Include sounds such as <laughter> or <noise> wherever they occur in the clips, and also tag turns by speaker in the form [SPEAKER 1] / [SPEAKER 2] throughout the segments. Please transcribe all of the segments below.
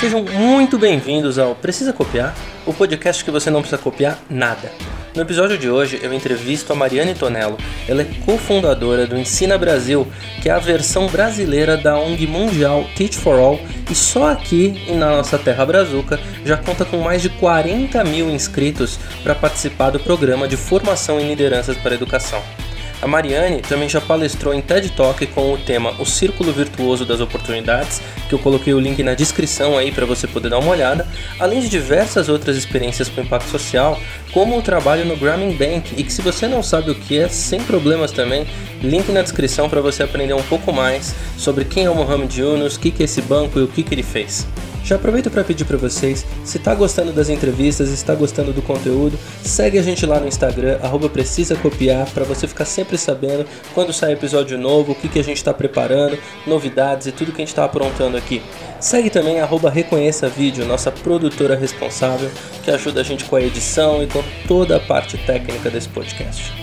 [SPEAKER 1] Sejam muito bem-vindos ao Precisa Copiar, o podcast que você não precisa copiar nada. No episódio de hoje eu entrevisto a Mariane Tonello. Ela é cofundadora do Ensina Brasil, que é a versão brasileira da ONG mundial Teach for All, e só aqui na nossa terra brazuca já conta com mais de 40 mil inscritos para participar do programa de formação em lideranças para a educação. A Mariane também já palestrou em TED Talk com o tema O Círculo Virtuoso das Oportunidades, que eu coloquei o link na descrição aí para você poder dar uma olhada, além de diversas outras experiências com impacto social, como o trabalho no Grameen Bank, e que se você não sabe o que é, sem problemas também, link na descrição para você aprender um pouco mais sobre quem é o Mohamed Yunus, o que, que é esse banco e o que, que ele fez. Já aproveito para pedir para vocês, se está gostando das entrevistas, está gostando do conteúdo, segue a gente lá no Instagram, arroba precisa copiar, para você ficar sempre sabendo quando sai episódio novo, o que, que a gente está preparando, novidades e tudo que a gente está aprontando aqui. Segue também arroba reconheça vídeo, nossa produtora responsável, que ajuda a gente com a edição e com toda a parte técnica desse podcast.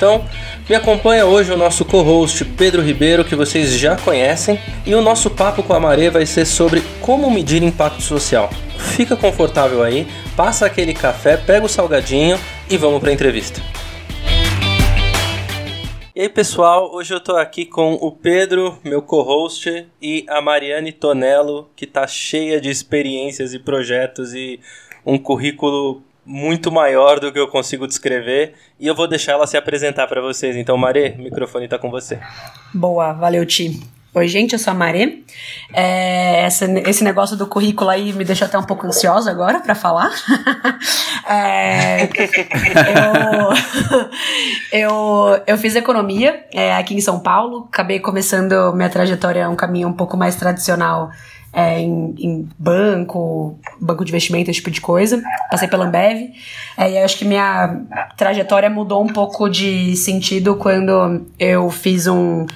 [SPEAKER 1] Então, me acompanha hoje o nosso co-host Pedro Ribeiro, que vocês já conhecem, e o nosso papo com a Maré vai ser sobre como medir impacto social. Fica confortável aí, passa aquele café, pega o salgadinho e vamos para a entrevista. E aí pessoal, hoje eu tô aqui com o Pedro, meu co-host, e a Mariane Tonello, que tá cheia de experiências e projetos e um currículo muito maior do que eu consigo descrever e eu vou deixar ela se apresentar para vocês. Então, Marê, o microfone está com você.
[SPEAKER 2] Boa, valeu, Ti. Oi, gente, eu sou a Marê. É, esse negócio do currículo aí me deixa até um pouco ansiosa agora para falar. <laughs> é, eu, <laughs> eu, eu fiz economia é, aqui em São Paulo, acabei começando minha trajetória um caminho um pouco mais tradicional é, em, em, banco, banco de investimento, esse tipo de coisa. Passei pela Ambev. É, e acho que minha trajetória mudou um pouco de sentido quando eu fiz um,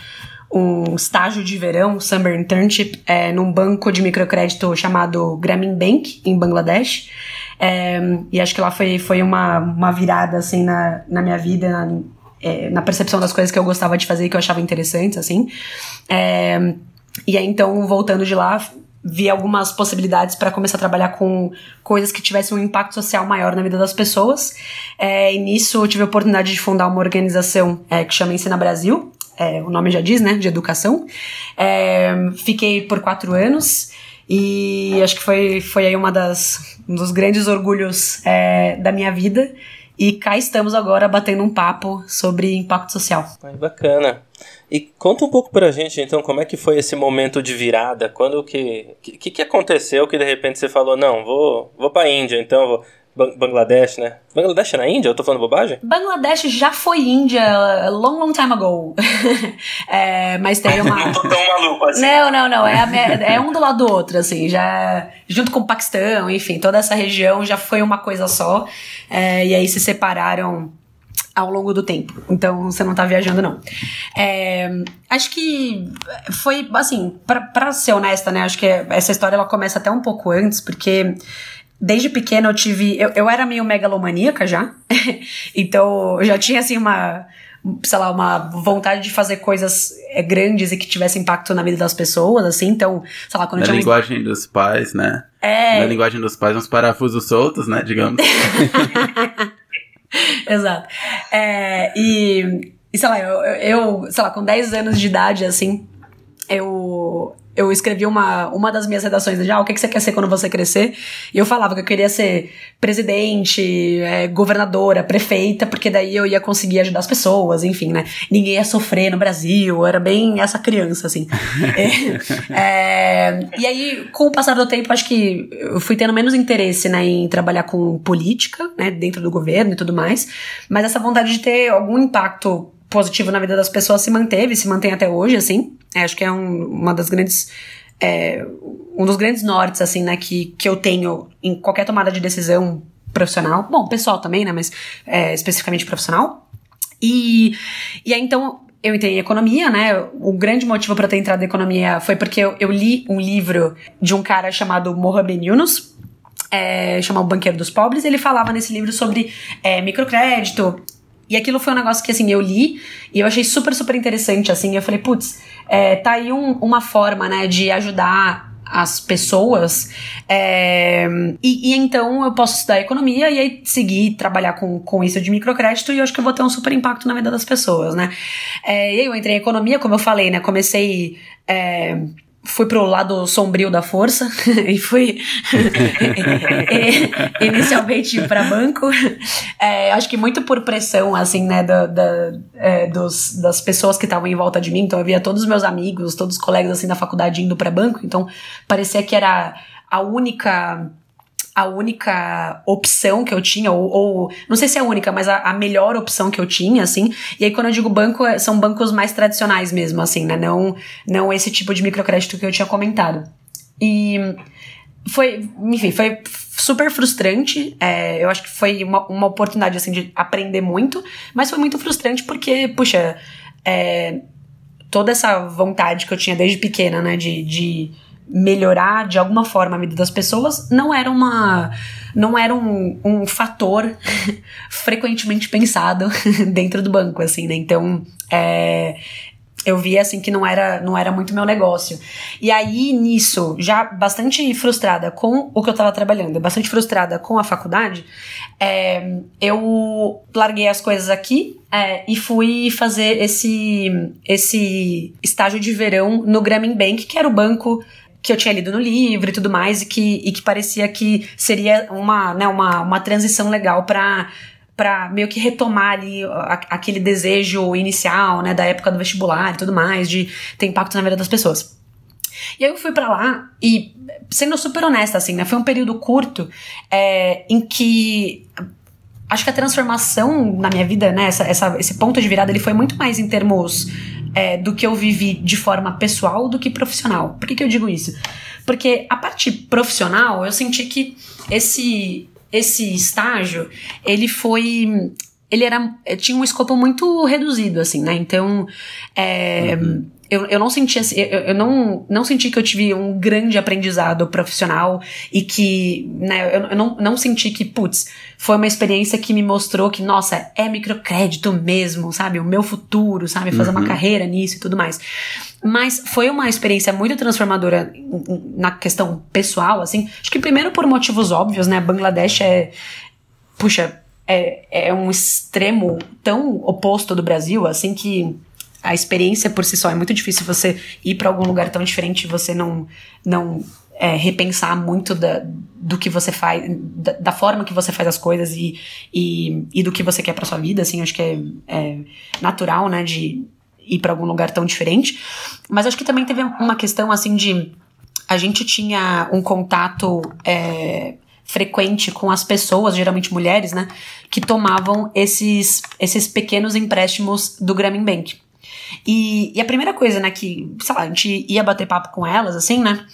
[SPEAKER 2] um estágio de verão, Summer Internship, é, num banco de microcrédito chamado Grameen Bank, em Bangladesh. É, e acho que lá foi, foi uma, uma virada, assim, na, na minha vida, na, é, na percepção das coisas que eu gostava de fazer e que eu achava interessantes, assim. É, e aí, então, voltando de lá, vi algumas possibilidades para começar a trabalhar com coisas que tivessem um impacto social maior na vida das pessoas. É, e nisso eu tive a oportunidade de fundar uma organização é, que chama Ensina Brasil, é, o nome já diz, né, de educação. É, fiquei por quatro anos e acho que foi, foi aí uma das, um dos grandes orgulhos é, da minha vida. E cá estamos agora batendo um papo sobre impacto social.
[SPEAKER 1] Ai, bacana. E conta um pouco pra gente, então, como é que foi esse momento de virada? Quando que. O que, que aconteceu que de repente você falou, não, vou, vou pra Índia, então, vou. Bangladesh, né? Bangladesh é na Índia? Eu tô falando bobagem?
[SPEAKER 2] Bangladesh já foi Índia long, long time ago. <laughs> é, mas teve uma.
[SPEAKER 1] não tô tão maluco assim.
[SPEAKER 2] Não, não, não. É, é um do lado do outro, assim. Já. Junto com o Paquistão, enfim, toda essa região já foi uma coisa só. É, e aí se separaram ao longo do tempo. Então você não tá viajando, não. É, acho que foi, assim, pra, pra ser honesta, né? Acho que essa história ela começa até um pouco antes, porque desde pequena eu tive. Eu, eu era meio megalomaníaca já. <laughs> então eu já tinha, assim, uma. Sei lá, uma vontade de fazer coisas é, grandes e que tivessem impacto na vida das pessoas, assim. Então, sei lá, quando
[SPEAKER 3] na
[SPEAKER 2] eu tinha.
[SPEAKER 3] Na linguagem dos pais, né?
[SPEAKER 2] É.
[SPEAKER 3] Na linguagem dos pais, uns parafusos soltos, né? Digamos. <laughs>
[SPEAKER 2] Exato. É, e, e, sei lá, eu, eu, sei lá, com 10 anos de idade, assim, eu, eu escrevi uma, uma das minhas redações já, ah, o que, que você quer ser quando você crescer? E eu falava que eu queria ser presidente, é, governadora, prefeita, porque daí eu ia conseguir ajudar as pessoas, enfim, né? Ninguém ia sofrer no Brasil, eu era bem essa criança, assim. <laughs> é, é, e aí, com o passar do tempo, acho que eu fui tendo menos interesse, né, em trabalhar com política, né, dentro do governo e tudo mais, mas essa vontade de ter algum impacto positivo na vida das pessoas se manteve, se mantém até hoje, assim. É, acho que é um, uma das grandes. É, um dos grandes nortes, assim, né, que, que eu tenho em qualquer tomada de decisão profissional. Bom, pessoal também, né, mas é, especificamente profissional. E, e aí, então, eu entrei em economia, né? O grande motivo para ter entrado em economia foi porque eu, eu, li um livro de um cara chamado Mohamed Yunus, é, chamado Banqueiro dos Pobres. Ele falava nesse livro sobre é, microcrédito e aquilo foi um negócio que, assim, eu li e eu achei super, super interessante, assim. Eu falei, putz, é, tá aí um, uma forma, né, de ajudar as pessoas. É, e, e, então eu posso estudar economia e aí seguir trabalhar com, com isso de microcrédito e eu acho que eu vou ter um super impacto na vida das pessoas, né? É, e aí eu entrei em economia, como eu falei, né? Comecei. É, fui pro lado sombrio da força <laughs> e fui <laughs> inicialmente para banco. É, acho que muito por pressão, assim, né, da, da é, dos, das pessoas que estavam em volta de mim. Então eu via todos os meus amigos, todos os colegas, assim, da faculdade indo para banco. Então parecia que era a única a única opção que eu tinha, ou, ou, não sei se é a única, mas a, a, melhor opção que eu tinha, assim. E aí, quando eu digo banco, é, são bancos mais tradicionais mesmo, assim, né? Não, não esse tipo de microcrédito que eu tinha comentado. E foi, enfim, foi super frustrante. É, eu acho que foi uma, uma oportunidade, assim, de aprender muito, mas foi muito frustrante porque, puxa, é, toda essa vontade que eu tinha desde pequena, né, de, de melhorar de alguma forma a vida das pessoas não era uma não era um, um fator <laughs> frequentemente pensado <laughs> dentro do banco assim né? Então é, eu via assim que não era não era muito meu negócio. E aí nisso já bastante frustrada com o que eu estava trabalhando bastante frustrada com a faculdade é, eu larguei as coisas aqui é, e fui fazer esse esse estágio de verão no Grameen Bank que era o banco que eu tinha lido no livro e tudo mais, e que, e que parecia que seria uma, né, uma, uma transição legal para para meio que retomar ali aquele desejo inicial, né, da época do vestibular e tudo mais, de ter impacto na vida das pessoas. E aí eu fui para lá e, sendo super honesta, assim, né, foi um período curto é, em que acho que a transformação na minha vida, né, essa, essa, esse ponto de virada, ele foi muito mais em termos é, do que eu vivi de forma pessoal do que profissional. Por que, que eu digo isso? Porque a parte profissional, eu senti que esse, esse estágio, ele foi ele era tinha um escopo muito reduzido assim né então é, uhum eu, eu não senti assim, eu, eu, não, não senti que eu tive um grande aprendizado profissional e que, né, eu, eu não, não senti que, putz, foi uma experiência que me mostrou que, nossa, é microcrédito mesmo, sabe? O meu futuro, sabe? Fazer uhum. uma carreira nisso e tudo mais. Mas foi uma experiência muito transformadora na questão pessoal, assim. Acho que primeiro por motivos óbvios, né? Bangladesh é. Puxa, é, é um extremo tão oposto do Brasil, assim, que a experiência por si só é muito difícil você ir para algum lugar tão diferente e você não não é, repensar muito da, do que você faz, da, da, forma que você faz as coisas e, e, e do que você quer para sua vida, assim, acho que é, é natural, né, de ir para algum lugar tão diferente. Mas acho que também teve uma questão, assim, de a gente tinha um contato é, frequente com as pessoas, geralmente mulheres, né, que tomavam esses, esses pequenos empréstimos do Grameen Bank. E, e a primeira coisa, né, que, sei lá, a gente ia bater papo com elas, assim, né?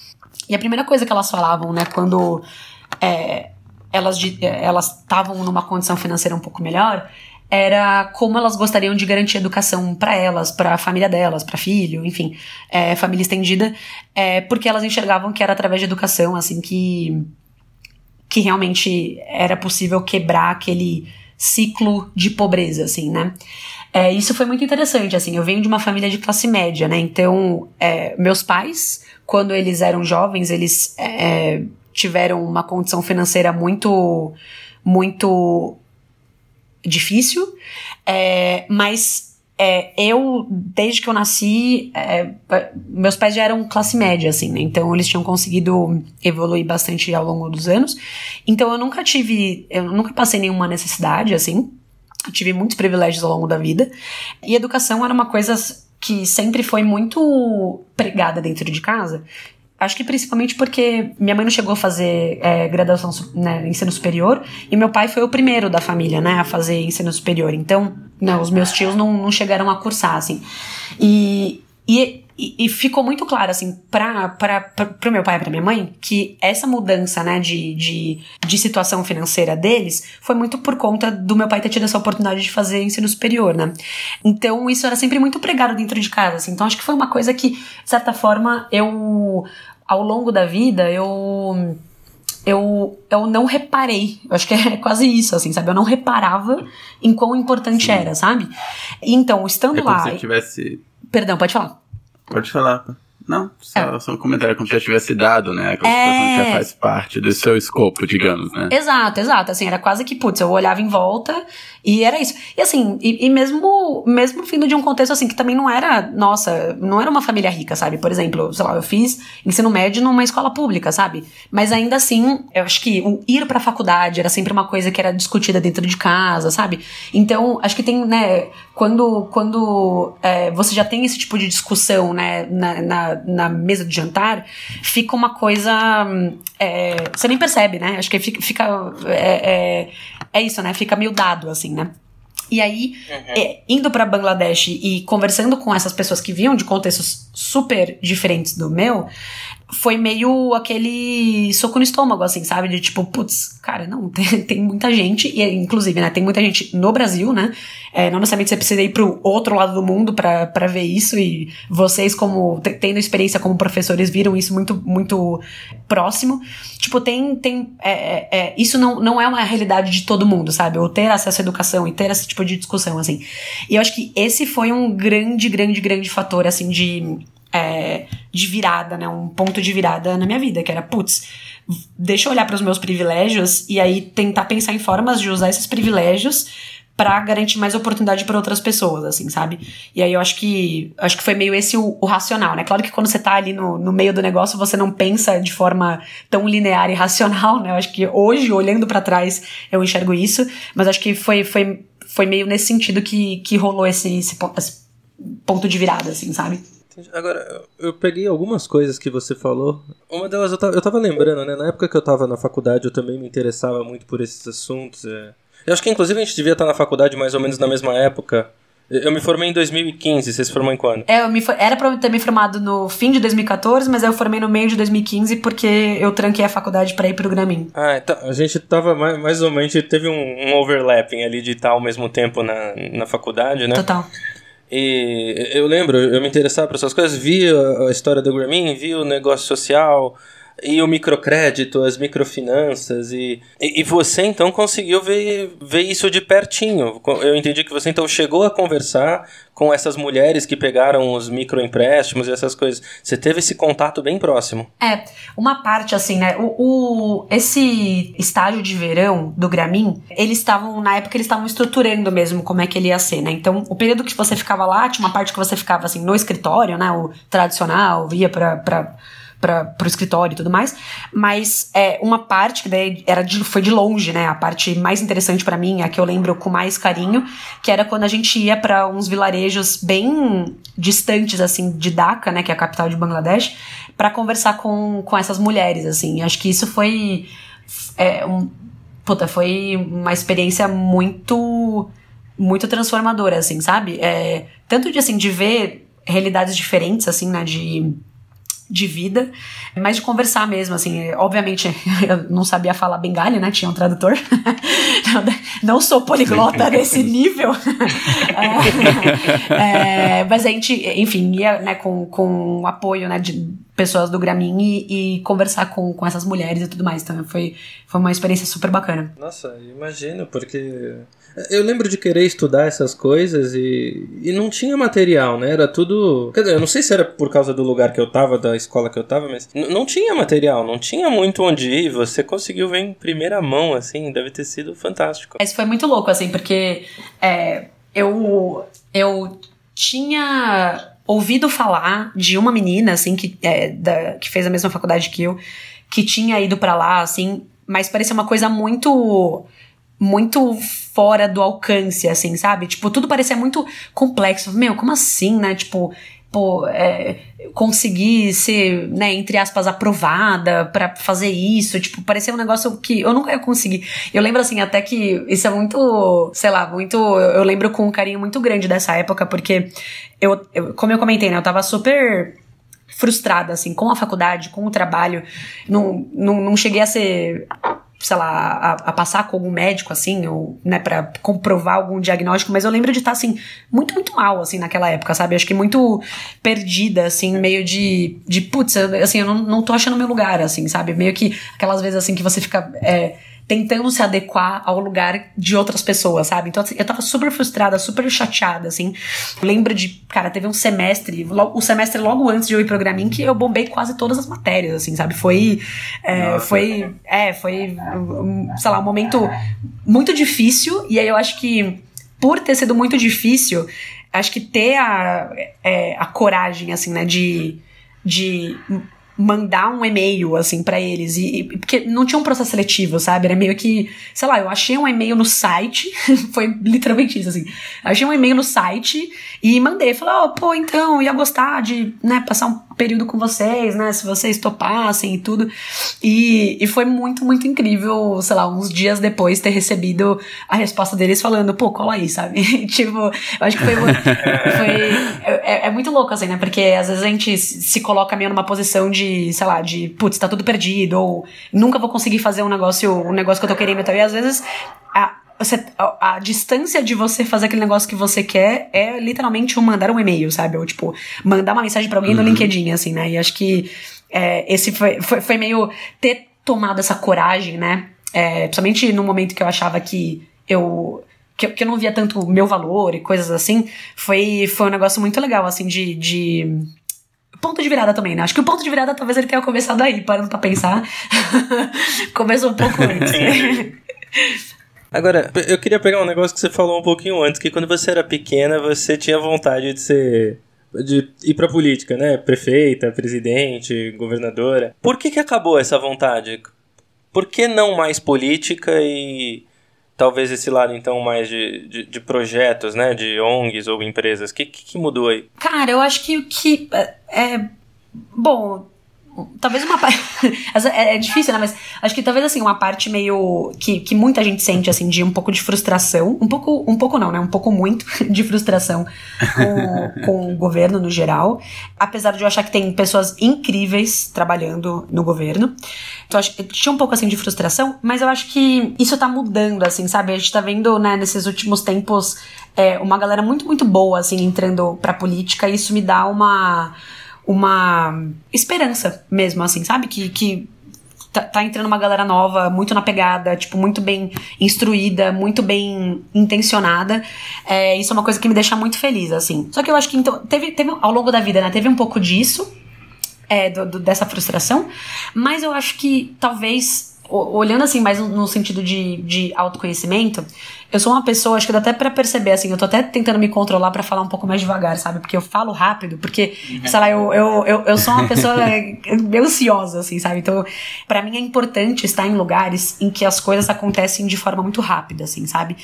[SPEAKER 2] E a primeira coisa que elas falavam, né, quando é, elas elas estavam numa condição financeira um pouco melhor, era como elas gostariam de garantir educação para elas, para a família delas, para filho, enfim, é, família estendida, é, porque elas enxergavam que era através de educação, assim, que que realmente era possível quebrar aquele ciclo de pobreza, assim, né? É, isso foi muito interessante, assim, eu venho de uma família de classe média, né? Então, é, meus pais, quando eles eram jovens, eles é, tiveram uma condição financeira muito, muito difícil, é, mas é, eu, desde que eu nasci, é, meus pais já eram classe média, assim, né? Então eles tinham conseguido evoluir bastante ao longo dos anos. Então eu nunca tive, eu nunca passei nenhuma necessidade, assim. Tive muitos privilégios ao longo da vida. E educação era uma coisa que sempre foi muito pregada dentro de casa. Acho que principalmente porque minha mãe não chegou a fazer é, graduação, né, ensino superior, e meu pai foi o primeiro da família, né, a fazer ensino superior. Então, não, os meus tios não, não chegaram a cursar, assim. E, e e, e, ficou muito claro, assim, pra, pra, pra, pro meu pai e pra minha mãe, que essa mudança, né, de, de, de situação financeira deles foi muito por conta do meu pai ter tido essa oportunidade de fazer ensino superior, né. Então, isso era sempre muito pregado dentro de casa, assim. Então, acho que foi uma coisa que, de certa forma, eu, ao longo da vida, eu eu, eu não reparei. Eu acho que é <laughs> quase isso, assim, sabe? Eu não reparava em quão importante Sim. era, sabe? Então, estando
[SPEAKER 3] é como
[SPEAKER 2] lá.
[SPEAKER 3] Se tivesse.
[SPEAKER 2] Perdão, pode falar.
[SPEAKER 3] Pode falar. Não, só, é. só um comentário como se já tivesse dado, né? É... situação já faz parte do seu escopo, digamos, né?
[SPEAKER 2] Exato, exato. Assim, era quase que, putz, eu olhava em volta e era isso. E assim, e, e mesmo, mesmo vindo de um contexto assim, que também não era, nossa, não era uma família rica, sabe? Por exemplo, sei lá, eu fiz ensino médio numa escola pública, sabe? Mas ainda assim, eu acho que o ir pra faculdade era sempre uma coisa que era discutida dentro de casa, sabe? Então, acho que tem, né, quando, quando é, você já tem esse tipo de discussão, né, na, na, na mesa de jantar, fica uma coisa. É, você nem percebe, né? Acho que fica. fica é, é, é isso, né? Fica meio dado, assim, né? E aí, uhum. é, indo para Bangladesh e conversando com essas pessoas que vinham de contextos super diferentes do meu, foi meio aquele soco no estômago, assim, sabe? De tipo, putz, cara, não, <laughs> tem, tem muita gente, e inclusive, né, tem muita gente no Brasil, né? É, não necessariamente você precisa ir pro outro lado do mundo para ver isso, e vocês, como tendo experiência como professores, viram isso muito, muito próximo. Tipo, tem. tem é, é, é, isso não, não é uma realidade de todo mundo, sabe? Ou ter acesso à educação e ter esse tipo de discussão, assim. E eu acho que esse foi um grande, grande, grande fator, assim, de é, de virada, né? Um ponto de virada na minha vida, que era, putz, deixa eu olhar para os meus privilégios e aí tentar pensar em formas de usar esses privilégios para garantir mais oportunidade para outras pessoas, assim, sabe? E aí eu acho que acho que foi meio esse o, o, racional, né? Claro que quando você tá ali no, no meio do negócio, você não pensa de forma tão linear e racional, né? Eu acho que hoje, olhando para trás, eu enxergo isso, mas acho que foi, foi, foi meio nesse sentido que, que rolou esse, esse, esse ponto de virada, assim, sabe?
[SPEAKER 1] Agora, eu peguei algumas coisas que você falou. Uma delas eu tava, eu tava lembrando, né? Na época que eu tava na faculdade, eu também me interessava muito por esses assuntos. É... Eu acho que inclusive a gente devia estar na faculdade mais ou menos na mesma época. Eu me formei em 2015, você se formou em quando?
[SPEAKER 2] É, eu me. Era pra eu ter me formado no fim de 2014, mas eu formei no meio de 2015 porque eu tranquei a faculdade pra ir pro Gramin.
[SPEAKER 1] Ah, então a gente tava mais, mais ou menos, teve um, um overlapping ali de estar ao mesmo tempo na, na faculdade, né?
[SPEAKER 2] Total.
[SPEAKER 1] E eu lembro, eu me interessava por essas coisas, vi a história do Grameen, vi o negócio social, e o microcrédito, as microfinanças e, e, e, você então conseguiu ver, ver isso de pertinho. Eu entendi que você então chegou a conversar com essas mulheres que pegaram os microempréstimos e essas coisas. Você teve esse contato bem próximo.
[SPEAKER 2] É, uma parte assim, né? O, o esse estágio de verão do Gramin, eles estavam na época eles estavam estruturando mesmo como é que ele ia ser, né? Então, o período que você ficava lá, tinha uma parte que você ficava assim no escritório, né? O tradicional, via para para o escritório e tudo mais. Mas é, uma parte que daí era de, foi de longe, né? A parte mais interessante para mim, a que eu lembro com mais carinho, que era quando a gente ia para uns vilarejos bem distantes, assim, de Dhaka, né? Que é a capital de Bangladesh, para conversar com, com essas mulheres, assim. Acho que isso foi. É, um, puta, foi uma experiência muito. Muito transformadora, assim, sabe? É, tanto de, assim, de ver realidades diferentes, assim, né? De de vida, mas de conversar mesmo, assim, obviamente <laughs> eu não sabia falar bengali, né, tinha um tradutor, <laughs> não sou poliglota <laughs> nesse nível, é, é, mas a gente, enfim, ia, né, com, com apoio, né, de pessoas do Gramin e, e, conversar com, com essas mulheres e tudo mais, então foi, foi uma experiência super bacana.
[SPEAKER 1] Nossa, imagino, porque eu lembro de querer estudar essas coisas e, e não tinha material, né? Era tudo. Quer dizer, eu não sei se era por causa do lugar que eu tava, da escola que eu tava, mas não tinha material, não tinha muito onde ir. Você conseguiu ver em primeira mão, assim, deve ter sido fantástico.
[SPEAKER 2] Isso foi muito louco, assim, porque é, eu, eu tinha ouvido falar de uma menina, assim, que, é, da, que fez a mesma faculdade que eu, que tinha ido para lá, assim, mas parecia uma coisa muito muito fora do alcance, assim, sabe? Tipo, tudo parecia muito complexo. Meu, como assim, né? Tipo, pô, é, conseguir ser, né, entre aspas, aprovada para fazer isso. Tipo, parecia um negócio que eu nunca ia conseguir. Eu lembro, assim, até que isso é muito, sei lá, muito. Eu lembro com um carinho muito grande dessa época, porque eu, eu como eu comentei, né, eu tava super frustrada, assim, com a faculdade, com o trabalho. Não, não, não cheguei a ser sei lá, a, a, passar com algum médico, assim, ou, né, pra comprovar algum diagnóstico, mas eu lembro de estar, assim, muito, muito mal, assim, naquela época, sabe? Acho que muito perdida, assim, meio de, de putz, assim, eu não, não tô achando meu lugar, assim, sabe? Meio que aquelas vezes, assim, que você fica. É, tentando se adequar ao lugar de outras pessoas, sabe? Então, assim, eu tava super frustrada, super chateada, assim. lembro de, cara, teve um semestre, o semestre logo antes de eu ir pro Gramin, que eu bombei quase todas as matérias, assim, sabe? Foi, é, foi, é, foi, sei lá, um momento muito difícil, e aí eu acho que, por ter sido muito difícil, acho que ter a, é, a coragem, assim, né, de, de mandar um e-mail, assim, para eles. E, e, porque não tinha um processo seletivo, sabe? Era meio que, sei lá, eu achei um e-mail no site, <laughs> foi literalmente isso, assim. Achei um e-mail no site e mandei. Falei, oh, pô, então, ia gostar de, né, passar um período com vocês, né? Se vocês topassem e tudo. E, e foi muito, muito incrível, sei lá, uns dias depois ter recebido a resposta deles falando, pô, cola aí, sabe? <laughs> tipo, eu acho que foi. <laughs> foi é, é, muito louco, assim, né? Porque às vezes a gente se coloca meio numa posição de, sei lá, de, putz, tá tudo perdido, ou nunca vou conseguir fazer um negócio, um negócio que eu tô querendo. Então, e às vezes. A, você, a, a, distância de você fazer aquele negócio que você quer é literalmente um mandar um e-mail, sabe? Ou tipo, mandar uma mensagem para alguém uhum. no LinkedIn, assim, né? E acho que é, esse foi, foi, foi, meio ter tomado essa coragem, né? É, principalmente no momento que eu achava que eu. Que, que eu não via tanto meu valor e coisas assim, foi, foi um negócio muito legal, assim, de, de ponto de virada também, né? Acho que o ponto de virada talvez ele tenha começado aí, parando pra pensar. <laughs> Começou um pouco antes. <laughs>
[SPEAKER 1] Agora, eu queria pegar um negócio que você falou um pouquinho antes, que quando você era pequena, você tinha vontade de ser de ir pra política, né? Prefeita, presidente, governadora. Por que que acabou essa vontade? Por que não mais política e talvez esse lado então mais de, de, de projetos, né? De ONGs ou empresas? O que, que, que mudou aí?
[SPEAKER 2] Cara, eu acho que o que é, é bom, Talvez uma parte. <laughs> é, é, difícil, né? Mas acho que talvez assim, uma parte meio. Que, que muita gente sente, assim, de um pouco de frustração. Um pouco, um pouco não, né? Um pouco muito <laughs> de frustração com, <laughs> com o governo no geral. Apesar de eu achar que tem pessoas incríveis trabalhando no governo. Então, acho que tinha um pouco assim de frustração, mas eu acho que isso tá mudando, assim, sabe? A gente tá vendo, né, nesses últimos tempos, é, uma galera muito, muito boa, assim, entrando pra política, e isso me dá uma uma esperança mesmo, assim, sabe? Que, que tá, tá, entrando uma galera nova, muito na pegada, tipo, muito bem instruída, muito bem intencionada. É, isso é uma coisa que me deixa muito feliz, assim. Só que eu acho que então, teve, teve ao longo da vida, né? Teve um pouco disso. É, do, do, dessa frustração, mas eu acho que talvez, olhando assim mais no sentido de, de autoconhecimento, eu sou uma pessoa, acho que dá até pra perceber, assim, eu tô até tentando me controlar para falar um pouco mais devagar, sabe? Porque eu falo rápido, porque, sei lá, eu, eu, eu, eu sou uma pessoa <laughs> ansiosa, assim, sabe? Então, para mim é importante estar em lugares em que as coisas acontecem de forma muito rápida, assim, sabe?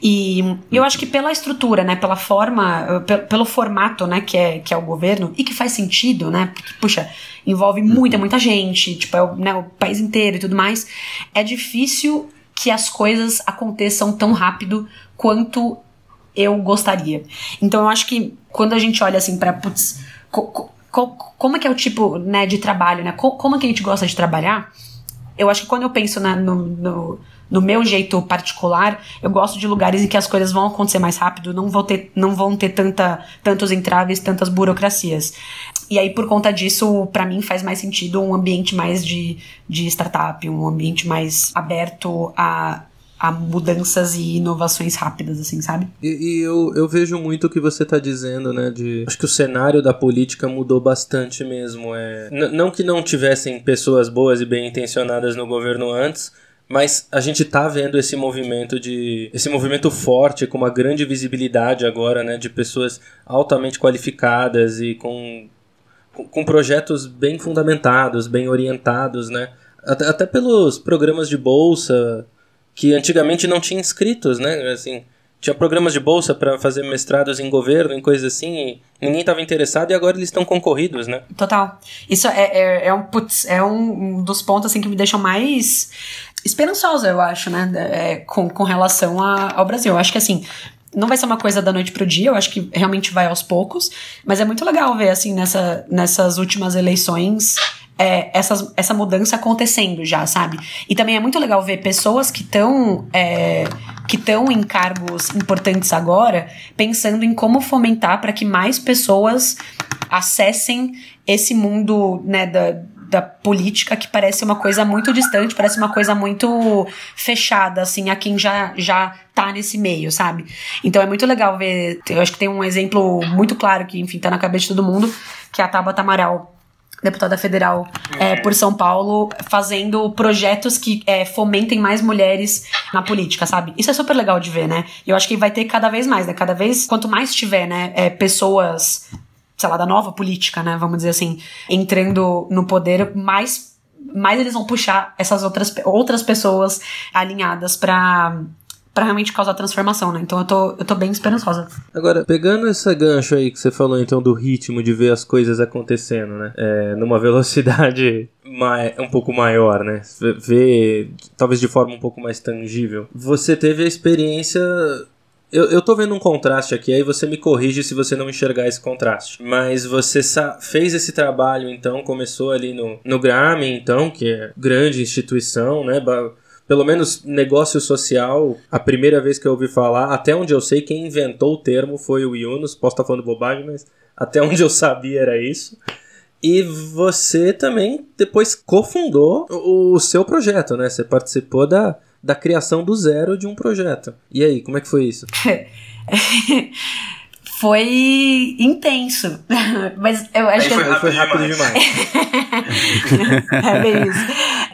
[SPEAKER 2] E eu acho que pela estrutura, né, pela forma, pelo formato, né, que é, que é o governo, e que faz sentido, né? Porque, puxa, envolve muita, muita gente, tipo, é o, né, o país inteiro e tudo mais, é difícil que as coisas aconteçam tão rápido quanto eu gostaria. Então eu acho que quando a gente olha assim para putz, co, co, como é que é o tipo né, de trabalho, né? Co, como é que a gente gosta de trabalhar? Eu acho que quando eu penso na, no, no, no, meu jeito particular, eu gosto de lugares em que as coisas vão acontecer mais rápido, não vão ter, não vão ter tanta, tantos entraves, tantas burocracias. E aí, por conta disso, para mim faz mais sentido um ambiente mais de, de startup, um ambiente mais aberto a, a mudanças e inovações rápidas, assim, sabe?
[SPEAKER 1] E, e, eu, eu vejo muito o que você tá dizendo, né? De, acho que o cenário da política mudou bastante mesmo. É, não que não tivessem pessoas boas e bem intencionadas no governo antes, mas a gente tá vendo esse movimento de esse movimento forte com uma grande visibilidade agora, né, de pessoas altamente qualificadas e com com projetos bem fundamentados, bem orientados, né? Até, até pelos programas de bolsa que antigamente não tinha inscritos, né? Assim, tinha programas de bolsa para fazer mestrados em governo, em coisas assim, e ninguém estava interessado e agora eles estão concorridos, né?
[SPEAKER 2] Total. Isso é, é, é um, putz, é um dos pontos assim que me deixam mais esperançosa, eu acho, né? É, com, com relação a, ao Brasil. Eu acho que assim, não vai ser uma coisa da noite pro dia, eu acho que realmente vai aos poucos, mas é muito legal ver, assim, nessa, nessas últimas eleições, é, essas, essa mudança acontecendo já, sabe? E também é muito legal ver pessoas que estão é, que estão em cargos importantes agora, pensando em como fomentar para que mais pessoas acessem esse mundo, né, da, da política que parece uma coisa muito distante, parece uma coisa muito fechada, assim, a quem já, já tá nesse meio, sabe? Então é muito legal ver. Eu acho que tem um exemplo muito claro que, enfim, tá na cabeça de todo mundo, que é a Tabata Amaral deputada federal é, por São Paulo, fazendo projetos que é, fomentem mais mulheres na política, sabe? Isso é super legal de ver, né? E eu acho que vai ter cada vez mais, né? Cada vez, quanto mais tiver, né, é, pessoas, sei lá, da nova política, né? Vamos dizer assim, entrando no poder, mais mais eles vão puxar essas outras, outras pessoas alinhadas para para realmente causar transformação, né? Então eu tô, eu tô bem esperançosa.
[SPEAKER 1] Agora, pegando essa gancho aí que você falou, então, do ritmo de ver as coisas acontecendo, né? É, numa <laughs> velocidade mai, um pouco maior, né? Ver, talvez de forma um pouco mais tangível. Você teve a experiência eu, eu tô vendo um contraste aqui, aí você me corrige se você não enxergar esse contraste. Mas você fez esse trabalho, então, começou ali no, no Grammy, então, que é grande instituição, né? pelo menos negócio social, a primeira vez que eu ouvi falar, até onde eu sei, quem inventou o termo foi o Yunus. Posso estar falando bobagem, mas até onde eu sabia era isso. E você também depois cofundou o seu projeto, né? Você participou da, da criação do zero de um projeto. E aí, como é que foi isso? <laughs>
[SPEAKER 2] foi intenso. <laughs> Mas eu acho que.
[SPEAKER 1] Foi rápido, foi rápido demais. <laughs>
[SPEAKER 2] é bem isso.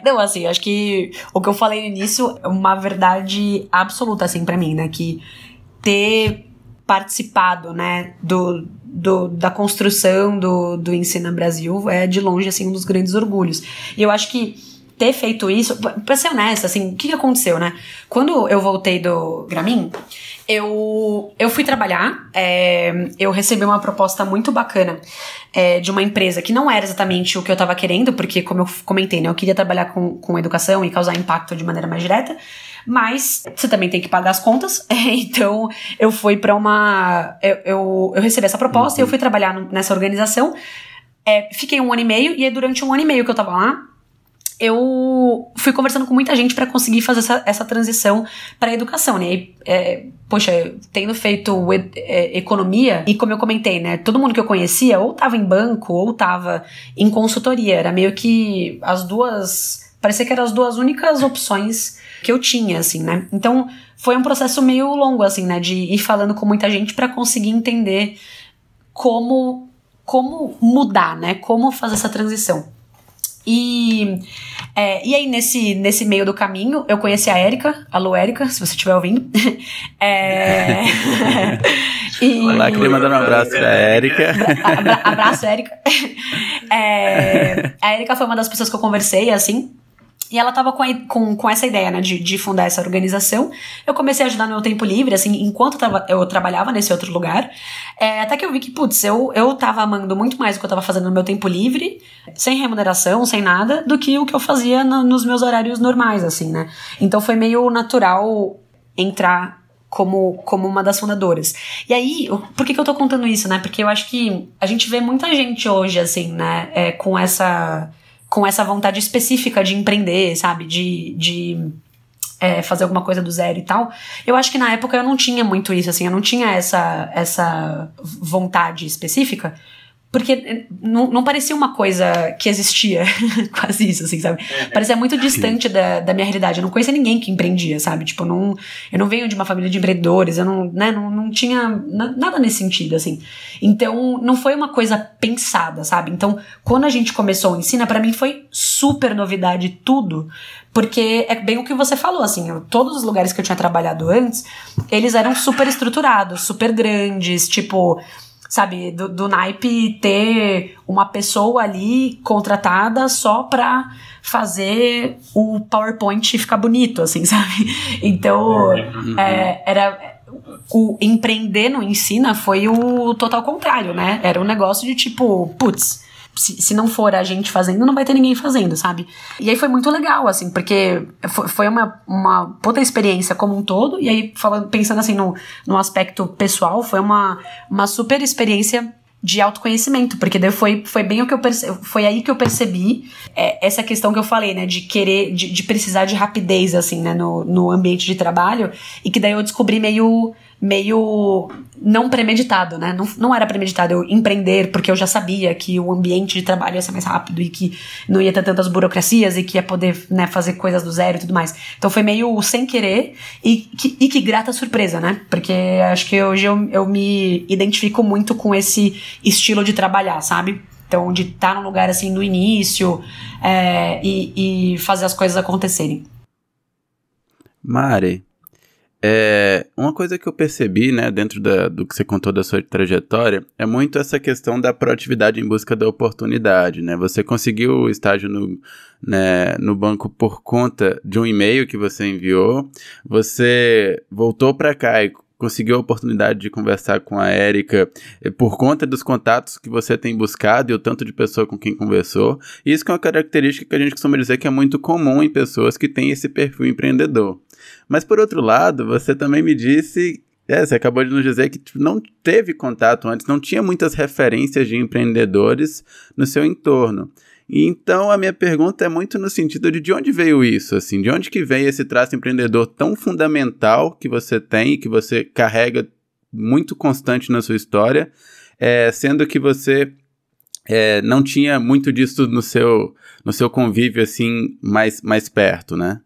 [SPEAKER 2] Não, assim, acho que o que eu falei no início é uma verdade absoluta, assim, para mim, né? Que ter participado, né, do, do, da construção do, do Ensina Brasil é de longe, assim, um dos grandes orgulhos. E eu acho que ter feito isso, pra ser honesta, assim, o que, que aconteceu, né? Quando eu voltei do Gramin, eu, eu fui trabalhar, é, eu recebi uma proposta muito bacana é, de uma empresa que não era exatamente o que eu tava querendo, porque, como eu comentei, né, eu queria trabalhar com, com educação e causar impacto de maneira mais direta, mas você também tem que pagar as contas, <laughs> então eu fui para uma. Eu, eu, eu, recebi essa proposta uhum. e eu fui trabalhar nessa organização. É, fiquei um ano e meio, e durante um ano e meio que eu tava lá, eu fui conversando com muita gente para conseguir fazer essa, essa transição para a educação, né? E, é, poxa, tendo feito é, economia, e como eu comentei, né? Todo mundo que eu conhecia ou tava em banco ou tava em consultoria. Era meio que as duas. Parecia que eram as duas únicas opções que eu tinha, assim, né? Então foi um processo meio longo, assim, né? De ir falando com muita gente para conseguir entender como, como mudar, né? Como fazer essa transição. E, é, e aí, nesse, nesse meio do caminho, eu conheci a Érica. Alô, Érica, se você estiver ouvindo. <laughs> é... <laughs>
[SPEAKER 3] e... Olá, queria mandar um abraço pra Érica.
[SPEAKER 2] Abra abraço, Érica. <laughs> É... A Érica foi uma das pessoas que eu conversei, assim. E ela tava com, a, com, com essa ideia, né, de, de fundar essa organização. Eu comecei a ajudar no meu tempo livre, assim, enquanto eu, tava, eu trabalhava nesse outro lugar. É, até que eu vi que, putz, eu, eu tava amando muito mais o que eu tava fazendo no meu tempo livre, sem remuneração, sem nada, do que o que eu fazia no, nos meus horários normais, assim, né. Então foi meio natural entrar como, como uma das fundadoras. E aí, por que, que eu tô contando isso, né? Porque eu acho que a gente vê muita gente hoje, assim, né, é, com essa com essa vontade específica de empreender, sabe? De, de é, fazer alguma coisa do zero e tal. Eu acho que na época eu não tinha muito isso, assim, eu não tinha essa, essa vontade específica. Porque eh, não, não parecia uma coisa que existia, <laughs> quase isso, assim, sabe? É. Parecia muito distante da, da minha realidade. Eu não conhecia ninguém que empreendia, sabe? Tipo, não, eu não venho de uma família de empreendedores, eu não, né, não, não tinha nada nesse sentido, assim. Então, não foi uma coisa pensada, sabe? Então, quando a gente começou o Ensina, para mim foi super novidade tudo, porque é bem o que você falou, assim, eu, todos os lugares que eu tinha trabalhado antes, eles eram super estruturados, super grandes, tipo sabe, do, do naipe ter uma pessoa ali contratada só pra fazer o PowerPoint ficar bonito, assim, <laughs> sabe? Então, uhum. é, era. O empreender no Ensina foi o total contrário, né? Era um negócio de tipo, putz, se, se não for a gente fazendo, não vai ter ninguém fazendo, sabe? E aí foi muito legal, assim, porque foi uma, uma puta experiência como um todo, e aí falando, pensando assim no, no aspecto pessoal, foi uma, uma super experiência de autoconhecimento, porque daí foi, foi bem o que eu percebi, foi aí que eu percebi é, essa questão que eu falei, né, de querer, de, de precisar de rapidez, assim, né, no, no ambiente de trabalho, e que daí eu descobri meio meio não premeditado, né? Não, não era premeditado eu empreender, porque eu já sabia que o ambiente de trabalho ia ser mais rápido e que não ia ter tantas burocracias e que ia poder né, fazer coisas do zero e tudo mais. Então foi meio sem querer e que, e que grata surpresa, né? Porque acho que hoje eu, eu me identifico muito com esse estilo de trabalhar, sabe? Então, de estar num lugar assim no início é, e, e fazer as coisas acontecerem.
[SPEAKER 3] Mari, é, uma coisa que eu percebi, né, dentro da, do que você contou da sua trajetória, é muito essa questão da proatividade em busca da oportunidade, né? Você conseguiu o estágio no, né, no banco por conta de um e-mail que você enviou, você voltou para cá e conseguiu a oportunidade de conversar com a Érica eh, por conta dos contatos que você tem buscado e o tanto de pessoa com quem conversou. Isso é uma característica que a gente costuma dizer que é muito comum em pessoas que têm esse perfil empreendedor. Mas por outro lado, você também me disse é, você acabou de nos dizer que tipo, não teve contato antes, não tinha muitas referências de empreendedores no seu entorno. E então a minha pergunta é muito no sentido de de onde veio isso, assim, de onde que veio esse traço empreendedor tão fundamental que você tem e que você carrega muito constante na sua história, é, sendo que você é, não tinha muito disso no seu, no seu convívio, assim, mais, mais perto, né?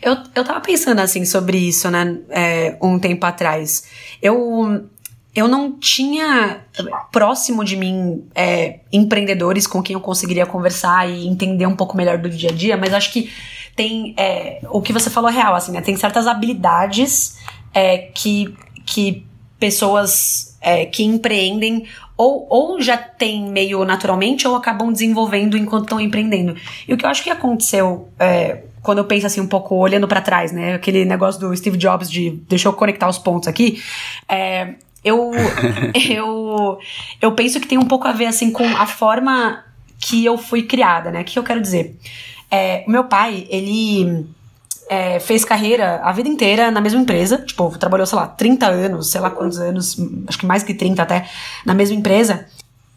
[SPEAKER 2] Eu, eu tava pensando, assim, sobre isso, né, é, um tempo atrás. Eu, eu não tinha próximo de mim é, empreendedores com quem eu conseguiria conversar e entender um pouco melhor do dia a dia, mas acho que tem. É, o que você falou é real, assim, né? Tem certas habilidades é, que, que pessoas é, que empreendem ou, ou já tem meio naturalmente ou acabam desenvolvendo enquanto estão empreendendo. E o que eu acho que aconteceu é, quando eu penso assim um pouco olhando para trás, né? Aquele negócio do Steve Jobs de deixa eu conectar os pontos aqui. É, eu, <laughs> eu, eu penso que tem um pouco a ver assim com a forma que eu fui criada, né? O que eu quero dizer? É, o meu pai, ele é, fez carreira a vida inteira na mesma empresa, tipo, trabalhou, sei lá, 30 anos, sei lá quantos anos, acho que mais que 30 até, na mesma empresa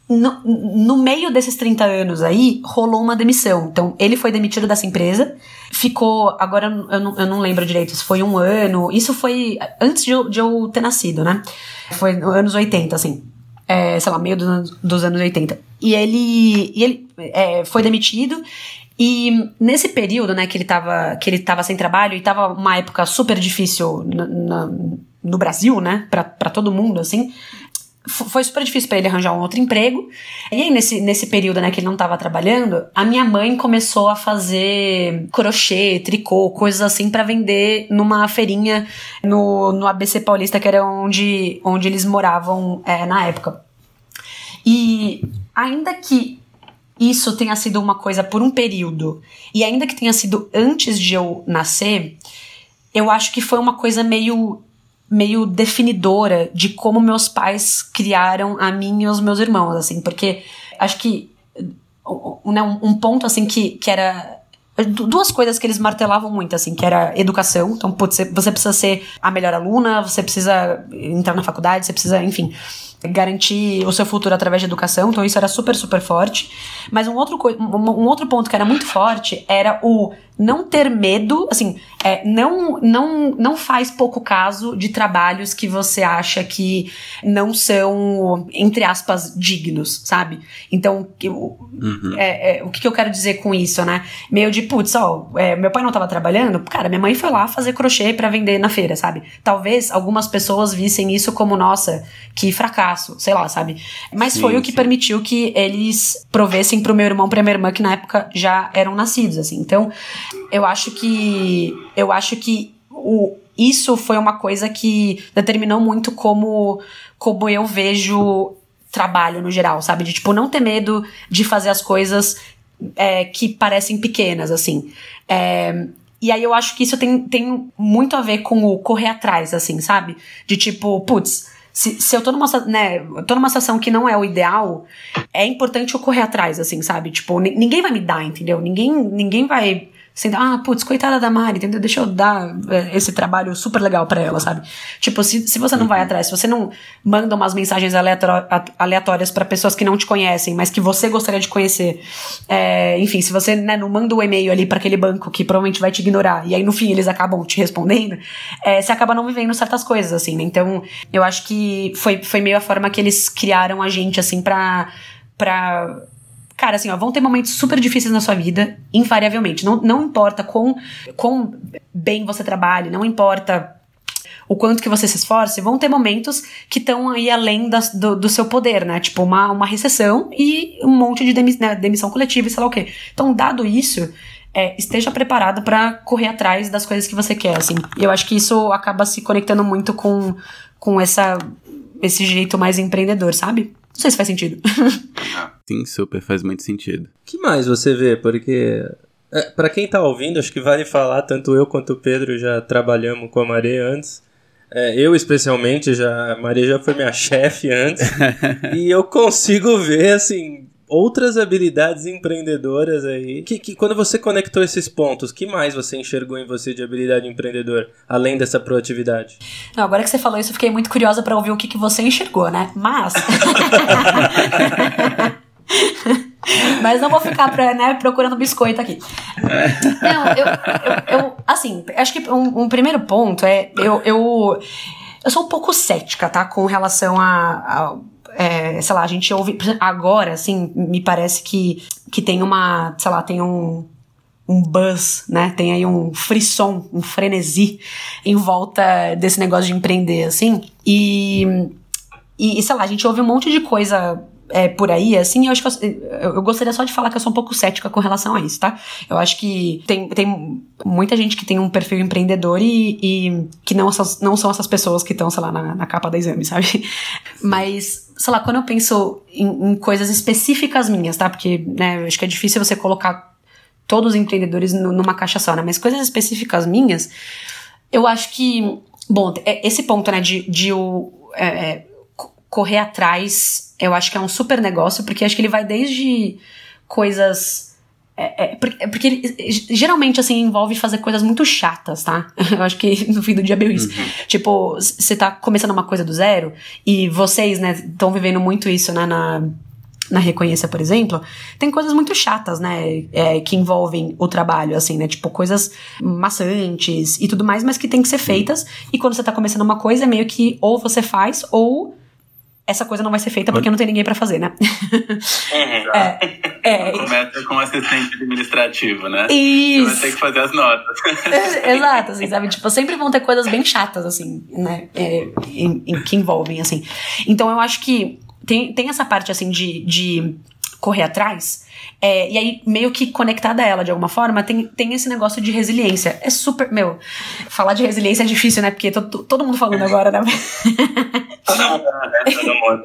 [SPEAKER 2] no, no, meio desses 30 anos aí, rolou uma demissão. Então, ele foi demitido dessa empresa, ficou. Agora eu não, eu não lembro direito se foi um ano. Isso foi antes de eu, de eu ter nascido, né? Foi nos anos 80, assim. É, sei lá, meio dos, dos anos 80. E ele, e ele é, foi demitido. E nesse período, né, que ele tava, que ele tava sem trabalho e tava uma época super difícil no, no Brasil, né, pra, pra todo mundo, assim, foi super difícil para ele arranjar um outro emprego. E aí, nesse, nesse período, né, que ele não tava trabalhando, a minha mãe começou a fazer crochê, tricô, coisas assim para vender numa feirinha no, no ABC Paulista, que era onde, onde eles moravam é, na época. E ainda que isso tenha sido uma coisa por um período, e ainda que tenha sido antes de eu nascer, eu acho que foi uma coisa meio meio definidora de como meus pais criaram a mim e os meus irmãos, assim, porque acho que né, um, um ponto assim que, que era duas coisas que eles martelavam muito, assim, que era educação. Então, putz, você precisa ser a melhor aluna, você precisa entrar na faculdade, você precisa, enfim, garantir o seu futuro através de educação. Então, isso era super, super forte. Mas um outro, um outro ponto que era muito forte era o não ter medo, assim, é, não, não, não faz pouco caso de trabalhos que você acha que não são, entre aspas, dignos, sabe? Então, uhum. é, é, o que, que eu quero dizer com isso, né? Meio de, putz, ó, é, meu pai não tava trabalhando, cara, minha mãe foi lá fazer crochê para vender na feira, sabe? Talvez algumas pessoas vissem isso como, nossa, que fracasso, sei lá, sabe? Mas sim, foi o que sim. permitiu que eles provessem pro meu irmão e pra minha irmã, que na época já eram nascidos, assim. Então, eu acho que eu acho que o, isso foi uma coisa que determinou muito como como eu vejo trabalho no geral, sabe? De tipo não ter medo de fazer as coisas é, que parecem pequenas, assim. É, e aí eu acho que isso tem, tem muito a ver com o correr atrás, assim, sabe? De tipo, putz, se, se eu tô numa, né, tô numa situação que não é o ideal, é importante eu correr atrás, assim, sabe? Tipo, ninguém vai me dar, entendeu? Ninguém, ninguém vai Sendo, ah, putz, coitada da Mari, entendeu? Deixa eu dar é, esse trabalho super legal para ela, sabe? Tipo, se, se você não vai atrás, se você não manda umas mensagens aleatórias para pessoas que não te conhecem, mas que você gostaria de conhecer, é, enfim, se você né, não manda o um e-mail ali para aquele banco que provavelmente vai te ignorar, e aí no fim eles acabam te respondendo, é, você acaba não vivendo certas coisas, assim, né? Então, eu acho que foi, foi meio a forma que eles criaram a gente, assim, pra. pra Cara, assim, ó, vão ter momentos super difíceis na sua vida, invariavelmente. Não, não importa quão, quão bem você trabalhe, não importa o quanto que você se esforce, vão ter momentos que estão aí além das, do, do, seu poder, né? Tipo, uma, uma recessão e um monte de demi, né, demissão coletiva e sei lá o quê. Então, dado isso, é, esteja preparado para correr atrás das coisas que você quer, assim. Eu acho que isso acaba se conectando muito com, com essa, esse jeito mais empreendedor, sabe? Não sei se faz sentido.
[SPEAKER 3] Sim, super, faz muito sentido.
[SPEAKER 1] que mais você vê? Porque é, para quem tá ouvindo, acho que vale falar, tanto eu quanto o Pedro já trabalhamos com a Maria antes. É, eu especialmente, já, a Maria já foi minha <laughs> chefe antes. <laughs> e eu consigo ver, assim, outras habilidades empreendedoras aí. Que, que quando você conectou esses pontos, que mais você enxergou em você de habilidade empreendedora, além dessa proatividade?
[SPEAKER 2] Não, agora que você falou isso, eu fiquei muito curiosa para ouvir o que, que você enxergou, né? Mas. <laughs> Mas não vou ficar pra, né, procurando biscoito aqui. Não, eu, eu, eu assim, acho que um, um, primeiro ponto é eu, eu, eu sou um pouco cética, tá? Com relação a, a é, sei lá, a gente ouve. Agora, assim, me parece que, que tem uma. Sei lá, tem um um buzz, né? Tem aí um frisson, um frenesi em volta desse negócio de empreender, assim. E, e sei lá, a gente ouve um monte de coisa é, por aí, assim, eu acho que eu, eu, gostaria só de falar que eu sou um pouco cética com relação a isso, tá? Eu acho que tem, tem muita gente que tem um perfil empreendedor e, e que não, não são essas pessoas que estão, sei lá, na, na, capa da exame, <laughs> sabe? Mas, sei lá, quando eu penso em, em coisas específicas minhas, tá? Porque, né, eu acho que é difícil você colocar todos os empreendedores numa caixa só, né? Mas coisas específicas minhas, eu acho que, bom, é, esse ponto, né, de, de o. É, é correr atrás, eu acho que é um super negócio, porque acho que ele vai desde coisas. É, é, porque, porque ele, geralmente, assim, envolve fazer coisas muito chatas, tá? <laughs> Eu acho que no fim do dia é bem isso. Uhum. Tipo, você tá começando uma coisa do zero, e vocês, né, estão vivendo muito isso, né, na na Reconheça, por exemplo, tem coisas muito chatas, né? É, que envolvem o trabalho, assim, né? Tipo, coisas maçantes e tudo mais, mas que tem que ser feitas. E quando você tá começando uma coisa, é meio que ou você faz, ou essa coisa não vai ser feita porque não tem ninguém para fazer, né?
[SPEAKER 4] Uhum. <laughs> é, é. Começa com assistente administrativo, né? Isso. Você vai ter que fazer as notas.
[SPEAKER 2] Exato, assim, sabe? Tipo, sempre vão ter coisas bem chatas, assim, né? É, em, em, que envolvem, assim. Então eu acho que tem, tem essa parte, assim, de, de correr atrás. É, e aí, meio que conectada a ela de alguma forma, tem, tem esse negócio de resiliência. É super. Meu, falar de resiliência é difícil, né? Porque todo, todo mundo falando agora, né?
[SPEAKER 4] todo mundo, né? Todo mundo.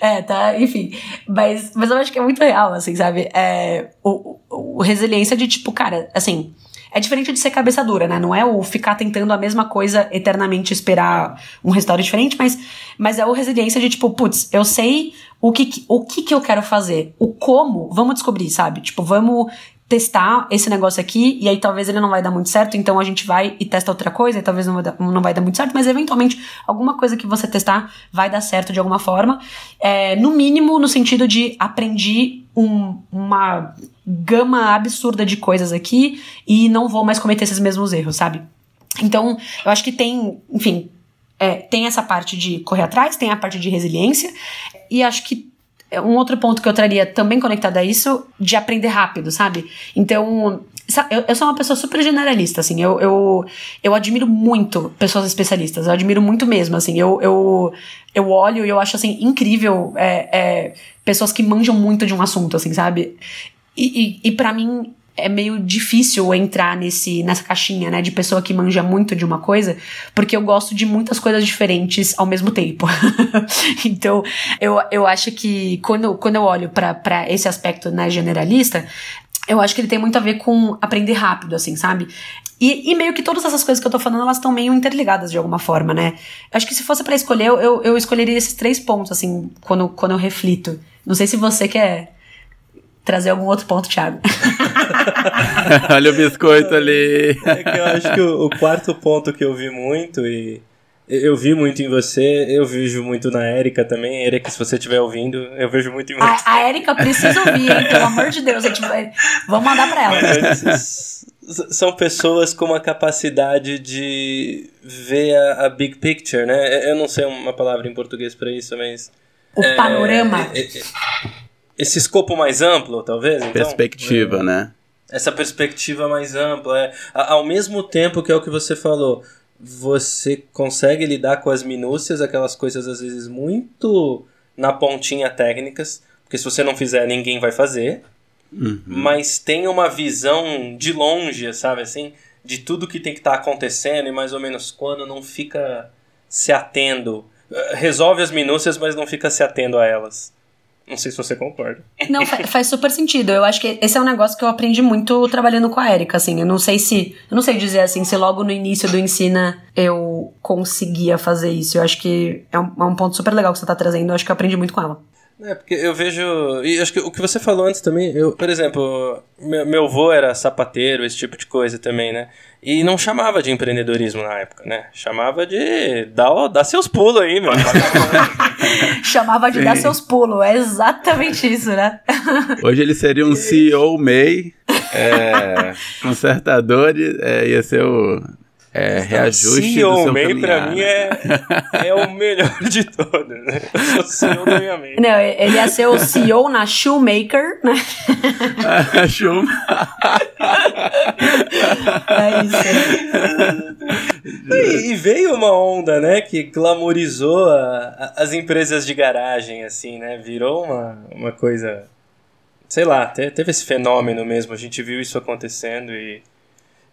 [SPEAKER 2] É, tá, enfim. Mas, mas eu acho que é muito real, assim, sabe? É, o, o, o resiliência de tipo, cara, assim. É diferente de ser cabeça dura, né? Não é o ficar tentando a mesma coisa eternamente esperar um resultado diferente, mas, mas é o resiliência de tipo, putz, eu sei o que, o que que eu quero fazer, o como, vamos descobrir, sabe? Tipo, vamos testar esse negócio aqui, e aí talvez ele não vai dar muito certo, então a gente vai e testa outra coisa, e talvez não vai dar, não vai dar muito certo, mas eventualmente alguma coisa que você testar vai dar certo de alguma forma. É, no mínimo, no sentido de aprendi um, uma gama absurda de coisas aqui e não vou mais cometer esses mesmos erros, sabe? Então, eu acho que tem, enfim, é, tem essa parte de correr atrás, tem a parte de resiliência, e acho que um outro ponto que eu traria também conectado a isso, de aprender rápido, sabe? Então, eu, eu sou uma pessoa super generalista, assim, eu, eu, eu admiro muito pessoas especialistas, eu admiro muito mesmo, assim, eu, eu, eu olho e eu acho, assim, incrível é, é, pessoas que manjam muito de um assunto, assim, sabe? E, e, e para mim, é meio difícil entrar nesse, nessa caixinha, né, de pessoa que manja muito de uma coisa, porque eu gosto de muitas coisas diferentes ao mesmo tempo. <laughs> então, eu, eu acho que quando, quando eu olho para esse aspecto, né, generalista, eu acho que ele tem muito a ver com aprender rápido, assim, sabe? E, e, meio que todas essas coisas que eu tô falando, elas estão meio interligadas de alguma forma, né? Eu acho que se fosse para escolher, eu, eu escolheria esses três pontos, assim, quando, quando eu reflito. Não sei se você quer trazer algum outro ponto, Thiago. <laughs>
[SPEAKER 3] Olha o biscoito ali.
[SPEAKER 1] É que eu acho que o, o quarto ponto que eu vi muito e eu vi muito em você, eu vejo muito na Erika também. Erika, se você estiver ouvindo, eu vejo muito em você.
[SPEAKER 2] A, a Erika precisa ouvir, hein? Pelo amor de Deus. A gente vai... Vamos mandar pra ela.
[SPEAKER 1] são pessoas com uma capacidade de ver a, a, big picture, né? Eu não sei uma palavra em português para isso, mas.
[SPEAKER 2] O é, panorama. É, é,
[SPEAKER 1] esse escopo mais amplo, talvez? Então,
[SPEAKER 3] perspectiva, né?
[SPEAKER 1] Essa perspectiva mais ampla. É. Ao mesmo tempo que é o que você falou você consegue lidar com as minúcias, aquelas coisas às vezes muito na pontinha técnicas, porque se você não fizer, ninguém vai fazer. Uhum. Mas tem uma visão de longe, sabe assim, de tudo que tem que estar tá acontecendo e mais ou menos quando não fica se atendo. Eh, resolve as minúcias, mas não fica se atendo a elas. Não sei se você concorda.
[SPEAKER 2] Não, faz super sentido. Eu acho que esse é um negócio que eu aprendi muito trabalhando com a Erika, assim. Eu não sei se. Eu não sei dizer assim, se logo no início do ensina eu conseguia fazer isso. Eu acho que é um, é um ponto super legal que você tá trazendo. Eu acho que eu aprendi muito com ela.
[SPEAKER 1] É, porque eu vejo. E acho que o que você falou antes também, eu, por exemplo, meu, meu avô era sapateiro, esse tipo de coisa também, né? E não chamava de empreendedorismo na época, né? Chamava de dar, dar seus pulos aí, meu. <laughs>
[SPEAKER 2] chamava de Sim. dar seus pulos, é exatamente isso, né? <laughs>
[SPEAKER 3] Hoje ele seria um CEO MEI, é, <laughs> consertador, é, ia ser o é, reajuste CEO do seu May
[SPEAKER 1] pra mim é, é o melhor de todos. Né? Eu sou CEO
[SPEAKER 2] da minha mente. Não, ele ia ser o CEO na Shoemaker, né? <laughs>
[SPEAKER 3] Shoe...
[SPEAKER 2] é isso.
[SPEAKER 1] E, e, veio uma onda, né, que glamorizou a, a, as empresas de garagem, assim, né? Virou uma, uma coisa... Sei lá, teve esse fenômeno mesmo, a gente viu isso acontecendo e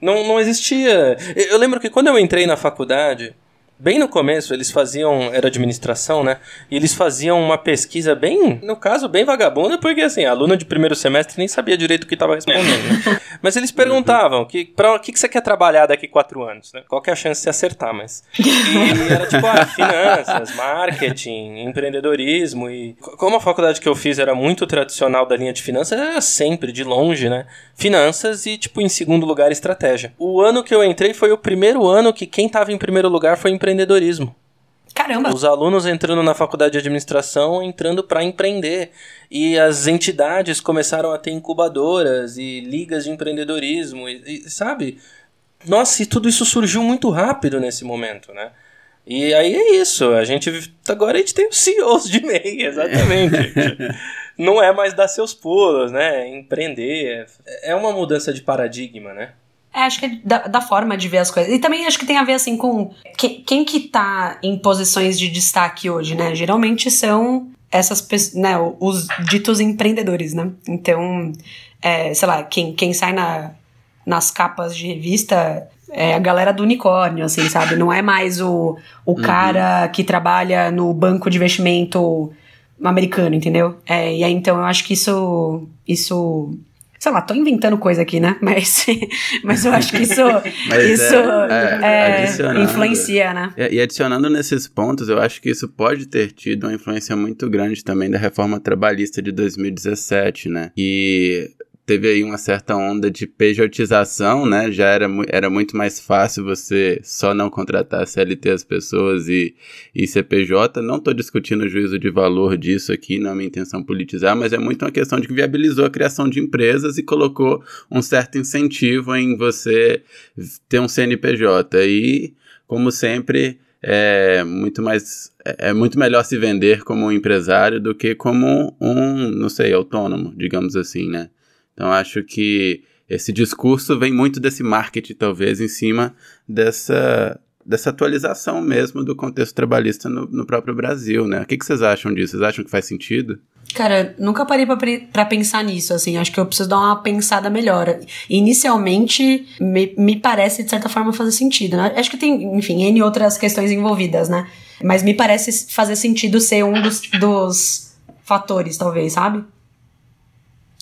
[SPEAKER 1] não, não existia. Eu lembro que quando eu entrei na faculdade, bem no começo, eles faziam. Era administração, né? E eles faziam uma pesquisa bem. No caso, bem vagabunda, porque assim, a aluna de primeiro semestre nem sabia direito o que estava respondendo. Né? <laughs> Mas eles perguntavam: que, pra, o que, que você quer trabalhar daqui quatro anos? Né? Qual que é a chance de acertar? Mas. E era tipo, ah, finanças, marketing, empreendedorismo. E como a faculdade que eu fiz era muito tradicional da linha de finanças, era sempre, de longe, né? Finanças e, tipo, em segundo lugar, estratégia. O ano que eu entrei foi o primeiro ano que quem estava em primeiro lugar foi empreendedorismo empreendedorismo.
[SPEAKER 2] Caramba!
[SPEAKER 1] Os alunos entrando na faculdade de administração, entrando para empreender. E as entidades começaram a ter incubadoras e ligas de empreendedorismo, e, e, sabe? Nossa, e tudo isso surgiu muito rápido nesse momento, né? E aí é isso, a gente agora a gente tem os CEOs de MEI, <laughs> exatamente. Não é mais dar seus pulos, né? Empreender. É uma mudança de paradigma, né?
[SPEAKER 2] É, acho que é da, da, forma de ver as coisas. E também acho que tem a ver, assim, com que, quem que tá em posições de destaque hoje, né? Geralmente são essas pessoas, né? Os ditos empreendedores, né? Então, é, sei lá, quem, quem sai na, nas capas de revista é a galera do unicórnio, assim, sabe? Não é mais o, o uhum. cara que trabalha no banco de investimento americano, entendeu? É, e aí, então, eu acho que isso... isso sei lá, tô inventando coisa aqui, né? Mas, <laughs> mas eu acho que isso, <laughs> isso é, é, é influencia, né?
[SPEAKER 3] E, e adicionando nesses pontos, eu acho que isso pode ter tido uma influência muito grande também da reforma trabalhista de 2017, né? E teve aí uma certa onda de pejotização, né? Já era, era muito mais fácil você só não contratar CLT as pessoas e, e CPJ. Não estou discutindo o juízo de valor disso aqui, não é minha intenção politizar, mas é muito uma questão de que viabilizou a criação de empresas e colocou um certo incentivo em você ter um CNPJ. E, como sempre, é muito mais é, muito melhor se vender como um empresário do que como um, não sei, autônomo, digamos assim, né? Então acho que esse discurso vem muito desse marketing, talvez, em cima dessa, dessa atualização mesmo do contexto trabalhista no, no próprio Brasil, né? O que, que vocês acham disso? Vocês acham que faz sentido?
[SPEAKER 2] Cara, nunca parei para pensar nisso, assim, acho que eu preciso dar uma pensada melhor. Inicialmente, me, me parece, de certa forma, fazer sentido, né? Acho que tem, enfim, N outras questões envolvidas, né? Mas me parece fazer sentido ser um dos, dos fatores, talvez, sabe?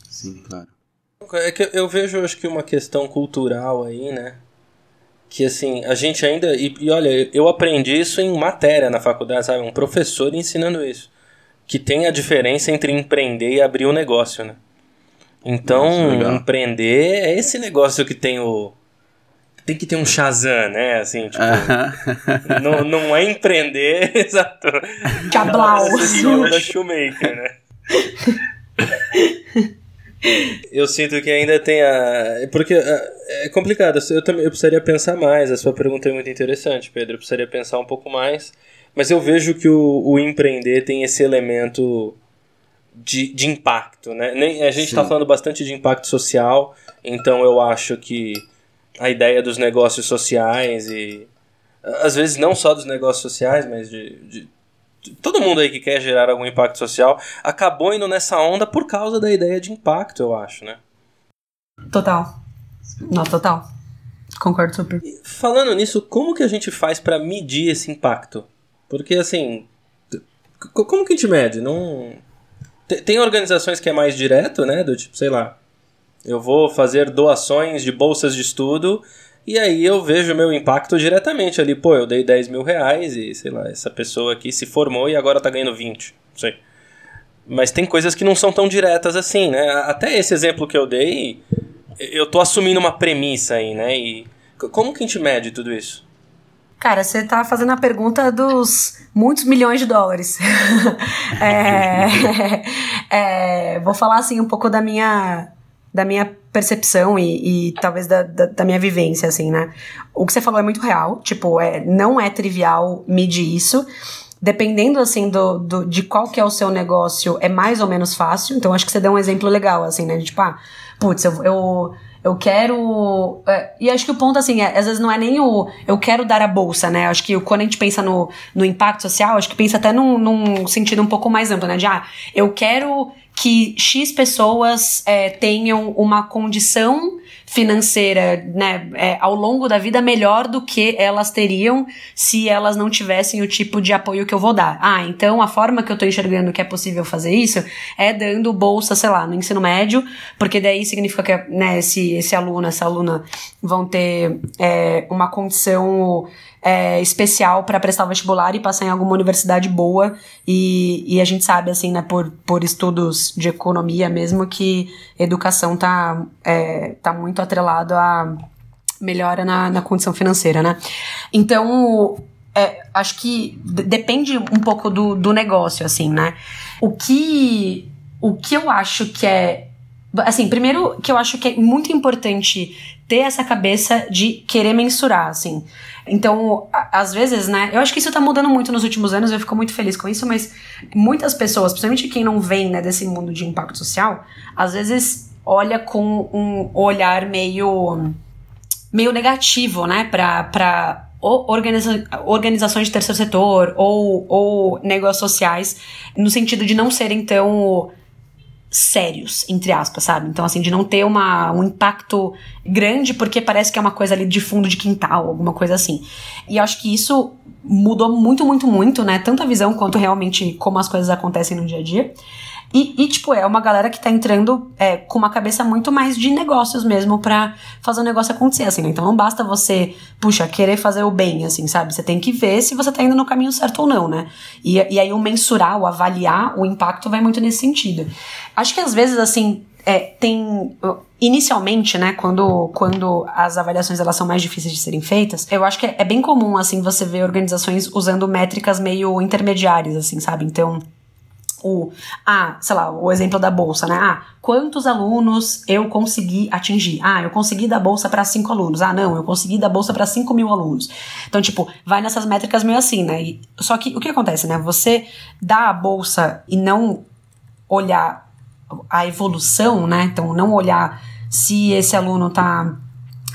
[SPEAKER 3] Sim, claro.
[SPEAKER 1] É que eu vejo, acho que uma questão cultural aí, né? Que assim, a gente ainda. E, e, olha, eu aprendi isso em matéria na faculdade, sabe? Um professor ensinando isso. Que tem a diferença entre empreender e abrir um negócio, né? Então, empreender é esse negócio que tem o. Tem que ter um Shazam, né? Assim, tipo. Uh -huh. não, não é empreender, <laughs> exato.
[SPEAKER 2] Cablau.
[SPEAKER 1] É da Shoemaker, né? <laughs> Eu sinto que ainda tem a. Porque é complicado. Eu também eu precisaria pensar mais. A sua pergunta é muito interessante, Pedro. Eu precisaria pensar um pouco mais. Mas eu vejo que o, o empreender tem esse elemento de, de impacto, né? Nem, a gente está falando bastante de impacto social, então eu acho que a ideia dos negócios sociais e. Às vezes não só dos negócios sociais, mas de, de todo mundo aí que quer gerar algum impacto social acabou indo nessa onda por causa da ideia de impacto, eu acho, né?
[SPEAKER 2] Total. Não, total. Concordo super.
[SPEAKER 1] falando nisso, como que a gente faz para medir esse impacto? Porque assim, como que a gente mede? Não tem organizações que é mais direto, né, do tipo, sei lá, eu vou fazer doações de bolsas de estudo e aí eu vejo o meu impacto diretamente ali. Pô, eu dei 10 mil reais e, sei lá, essa pessoa aqui se formou e agora tá ganhando 20. Não sei. Mas tem coisas que não são tão diretas assim, né? Até esse exemplo que eu dei, eu tô assumindo uma premissa aí, né? E como que a gente mede tudo isso?
[SPEAKER 2] Cara, você tá fazendo a pergunta dos muitos milhões de dólares. <laughs> é, <laughs> é, vou falar assim um pouco da minha da minha percepção e, e talvez da, da, da, minha vivência, assim, né? O que você falou é muito real, tipo, é, não é trivial medir isso. Dependendo, assim, do, do, de qual que é o seu negócio, é mais ou menos fácil. Então, acho que você deu um exemplo legal, assim, né? De, tipo, ah, putz, eu, eu eu quero. É, e acho que o ponto, assim, é, às vezes não é nem o eu quero dar a bolsa, né? Acho que quando a gente pensa no, no impacto social, acho que pensa até num, num sentido um pouco mais amplo, né? De, ah, eu quero que X pessoas é, tenham uma condição financeira, né, é, ao longo da vida melhor do que elas teriam se elas não tivessem o tipo de apoio que eu vou dar. Ah, então a forma que eu tô enxergando que é possível fazer isso é dando bolsa, sei lá, no ensino médio, porque daí significa que, né, esse, esse aluno, essa aluna vão ter é, uma condição é, especial para prestar o vestibular e passar em alguma universidade boa. E, e a gente sabe, assim, né, por, por estudos de economia mesmo, que educação tá, é, tá muito atrelado a melhora na, na condição financeira, né? Então, é, acho que depende um pouco do, do negócio, assim, né? O que, o que eu acho que é. Assim, primeiro que eu acho que é muito importante ter essa cabeça de querer mensurar, assim. Então, às vezes, né? Eu acho que isso tá mudando muito nos últimos anos, eu fico muito feliz com isso, mas muitas pessoas, principalmente quem não vem, né, desse mundo de impacto social, às vezes olha com um olhar meio meio negativo, né, pra, pra organiza organizações de terceiro setor ou, ou negócios sociais, no sentido de não serem tão sérios, entre aspas, sabe? Então, assim, de não ter uma, um impacto grande porque parece que é uma coisa ali de fundo de quintal, alguma coisa assim. E eu acho que isso mudou muito, muito, muito, né? Tanto a visão quanto realmente como as coisas acontecem no dia a dia. E, e, tipo, é uma galera que tá entrando é, com uma cabeça muito mais de negócios mesmo para fazer o negócio acontecer, assim, né? Então não basta você, puxa, querer fazer o bem, assim, sabe? Você tem que ver se você tá indo no caminho certo ou não, né? E, e aí o mensurar, o avaliar o impacto vai muito nesse sentido. Acho que às vezes, assim, é, tem inicialmente, né, quando, quando as avaliações elas são mais difíceis de serem feitas, eu acho que é, é bem comum assim você ver organizações usando métricas meio intermediárias, assim, sabe? Então, o, ah, sei lá, o exemplo da bolsa, né? Ah, quantos alunos eu consegui atingir? Ah, eu consegui dar bolsa para cinco alunos. Ah, não, eu consegui dar bolsa para cinco mil alunos. Então, tipo, vai nessas métricas meio assim, né? E, só que o que acontece, né? Você dá a bolsa e não olhar a evolução, né? Então, não olhar se esse aluno tá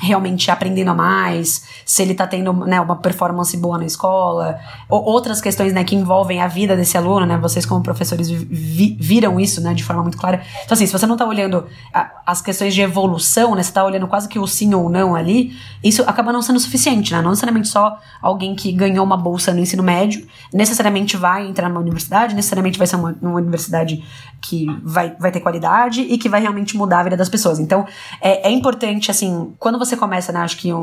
[SPEAKER 2] realmente aprendendo a mais, se ele está tendo né, uma performance boa na escola, ou outras questões né, que envolvem a vida desse aluno, né? Vocês como professores vi, viram isso, né, de forma muito clara. Então assim, se você não está olhando a, as questões de evolução, né, você está olhando quase que o sim ou não ali, isso acaba não sendo suficiente, né? Não necessariamente só alguém que ganhou uma bolsa no ensino médio necessariamente vai entrar numa universidade, necessariamente vai ser uma, uma universidade que vai, vai ter qualidade e que vai realmente mudar a vida das pessoas. Então, é, é importante, assim, quando você começa, né, acho que um,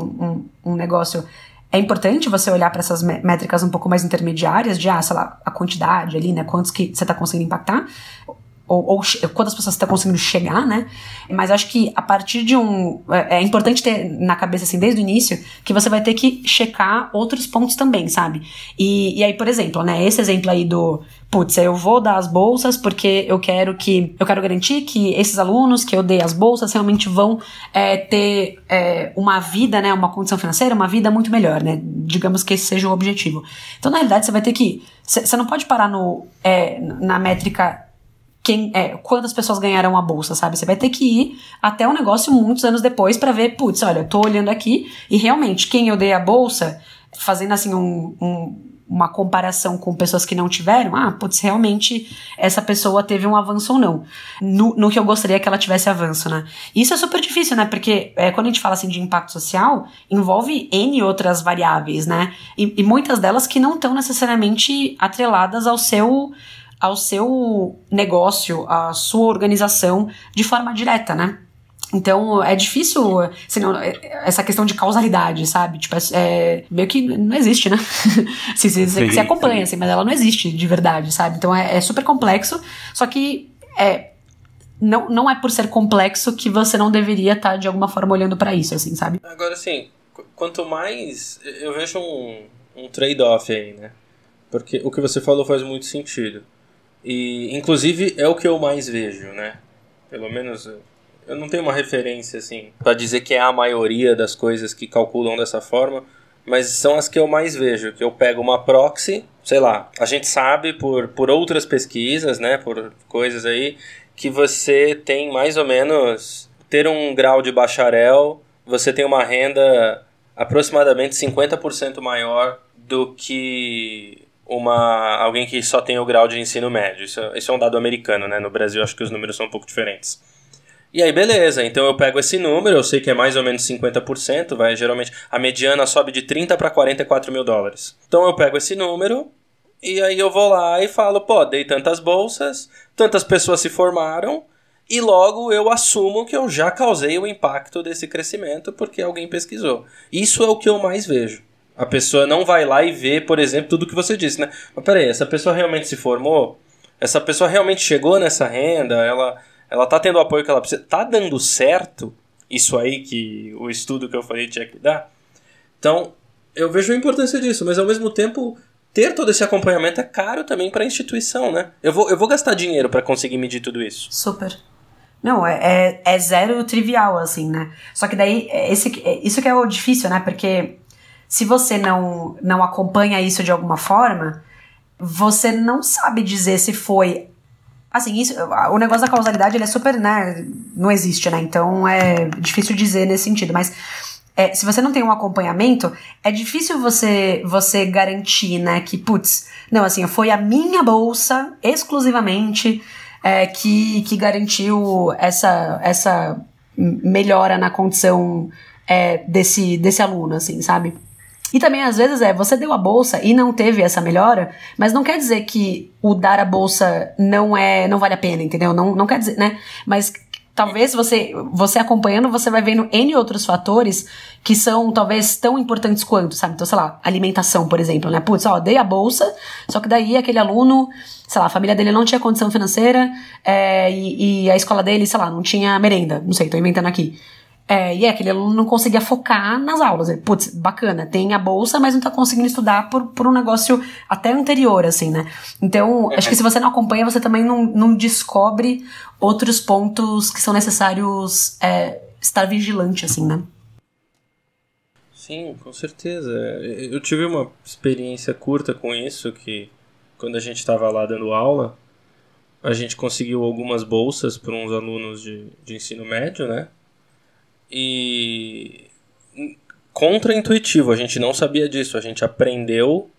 [SPEAKER 2] um, um negócio é importante você olhar para essas métricas um pouco mais intermediárias, de, ah, sei lá, a quantidade ali, né, quantos que você está conseguindo impactar. Ou, ou quantas pessoas estão conseguindo chegar, né? Mas acho que a partir de um. É, é, importante ter na cabeça, assim, desde o início, que você vai ter que checar outros pontos também, sabe? E, e aí, por exemplo, né? Esse exemplo aí do. Putz, eu vou dar as bolsas porque eu quero que. Eu quero garantir que esses alunos que eu dei as bolsas realmente vão é, ter é, uma vida, né? Uma condição financeira, uma vida muito melhor, né? Digamos que esse seja o objetivo. Então, na realidade, você vai ter que. Você não pode parar no, é, na métrica quem, é, quantas pessoas ganharam a bolsa, sabe? Você vai ter que ir até o negócio muitos anos depois para ver, putz, olha, eu tô olhando aqui e realmente quem eu dei a bolsa, fazendo assim um, um, uma comparação com pessoas que não tiveram, ah, putz, realmente essa pessoa teve um avanço ou não. No, no que eu gostaria que ela tivesse avanço, né? Isso é super difícil, né? Porque é, quando a gente fala assim de impacto social, envolve N outras variáveis, né? E, e muitas delas que não estão necessariamente atreladas ao seu ao seu negócio, à sua organização de forma direta, né? Então é difícil assim, essa questão de causalidade, sabe? Tipo, é, é meio que não existe, né? <laughs> assim, você, sim, você acompanha, assim, mas ela não existe de verdade, sabe? Então é, é super complexo, só que é, não, não é por ser complexo que você não deveria estar tá, de alguma forma olhando para isso, assim, sabe?
[SPEAKER 1] Agora, assim, quanto mais. Eu vejo um, um trade-off aí, né? Porque o que você falou faz muito sentido. E, inclusive, é o que eu mais vejo, né? Pelo menos eu não tenho uma referência assim para dizer que é a maioria das coisas que calculam dessa forma, mas são as que eu mais vejo, que eu pego uma proxy, sei lá, a gente sabe por, por outras pesquisas, né, por coisas aí, que você tem mais ou menos ter um grau de bacharel, você tem uma renda aproximadamente 50% maior do que uma alguém que só tem o grau de ensino médio. Isso, isso é um dado americano, né? No Brasil acho que os números são um pouco diferentes. E aí, beleza, então eu pego esse número, eu sei que é mais ou menos 50%, vai geralmente a mediana sobe de 30 para 44 mil dólares. Então eu pego esse número e aí eu vou lá e falo, pô, dei tantas bolsas, tantas pessoas se formaram e logo eu assumo que eu já causei o impacto desse crescimento porque alguém pesquisou. Isso é o que eu mais vejo. A pessoa não vai lá e vê, por exemplo, tudo que você disse, né? Mas peraí, essa pessoa realmente se formou? Essa pessoa realmente chegou nessa renda? Ela, ela tá tendo o apoio que ela precisa? Tá dando certo isso aí que o estudo que eu falei tinha que dar? Então, eu vejo a importância disso, mas ao mesmo tempo, ter todo esse acompanhamento é caro também para a instituição, né? Eu vou, eu vou gastar dinheiro para conseguir medir tudo isso.
[SPEAKER 2] Super. Não, é, é, é, zero trivial, assim, né? Só que daí, é esse, é, isso que é o difícil, né? Porque se você não, não acompanha isso de alguma forma, você não sabe dizer se foi. Assim, isso, o negócio da causalidade ele é super, né? Não existe, né? Então é difícil dizer nesse sentido. Mas é, se você não tem um acompanhamento, é difícil você você garantir, né? Que, putz, não, assim, foi a minha bolsa exclusivamente é, que, que garantiu essa, essa melhora na condição é, desse, desse aluno, assim, sabe? E também, às vezes, é, você deu a bolsa e não teve essa melhora, mas não quer dizer que o dar a bolsa não é, não vale a pena, entendeu? Não, não quer dizer, né? Mas talvez você, você acompanhando, você vai vendo N outros fatores que são talvez tão importantes quanto, sabe? Então, sei lá, alimentação, por exemplo, né? Putz, ó, dei a bolsa, só que daí aquele aluno, sei lá, a família dele não tinha condição financeira é, e, e a escola dele, sei lá, não tinha merenda, não sei, tô inventando aqui. É, e é aquele aluno não conseguia focar nas aulas. Ele, Putz, bacana, tem a bolsa, mas não tá conseguindo estudar por, por um negócio até anterior, assim, né? Então, acho que se você não acompanha, você também não, não descobre outros pontos que são necessários é, estar vigilante, assim, né?
[SPEAKER 1] Sim, com certeza. Eu tive uma experiência curta com isso, que quando a gente estava lá dando aula, a gente conseguiu algumas bolsas para uns alunos de, de ensino médio, né? E contra-intuitivo, a gente não sabia disso, a gente aprendeu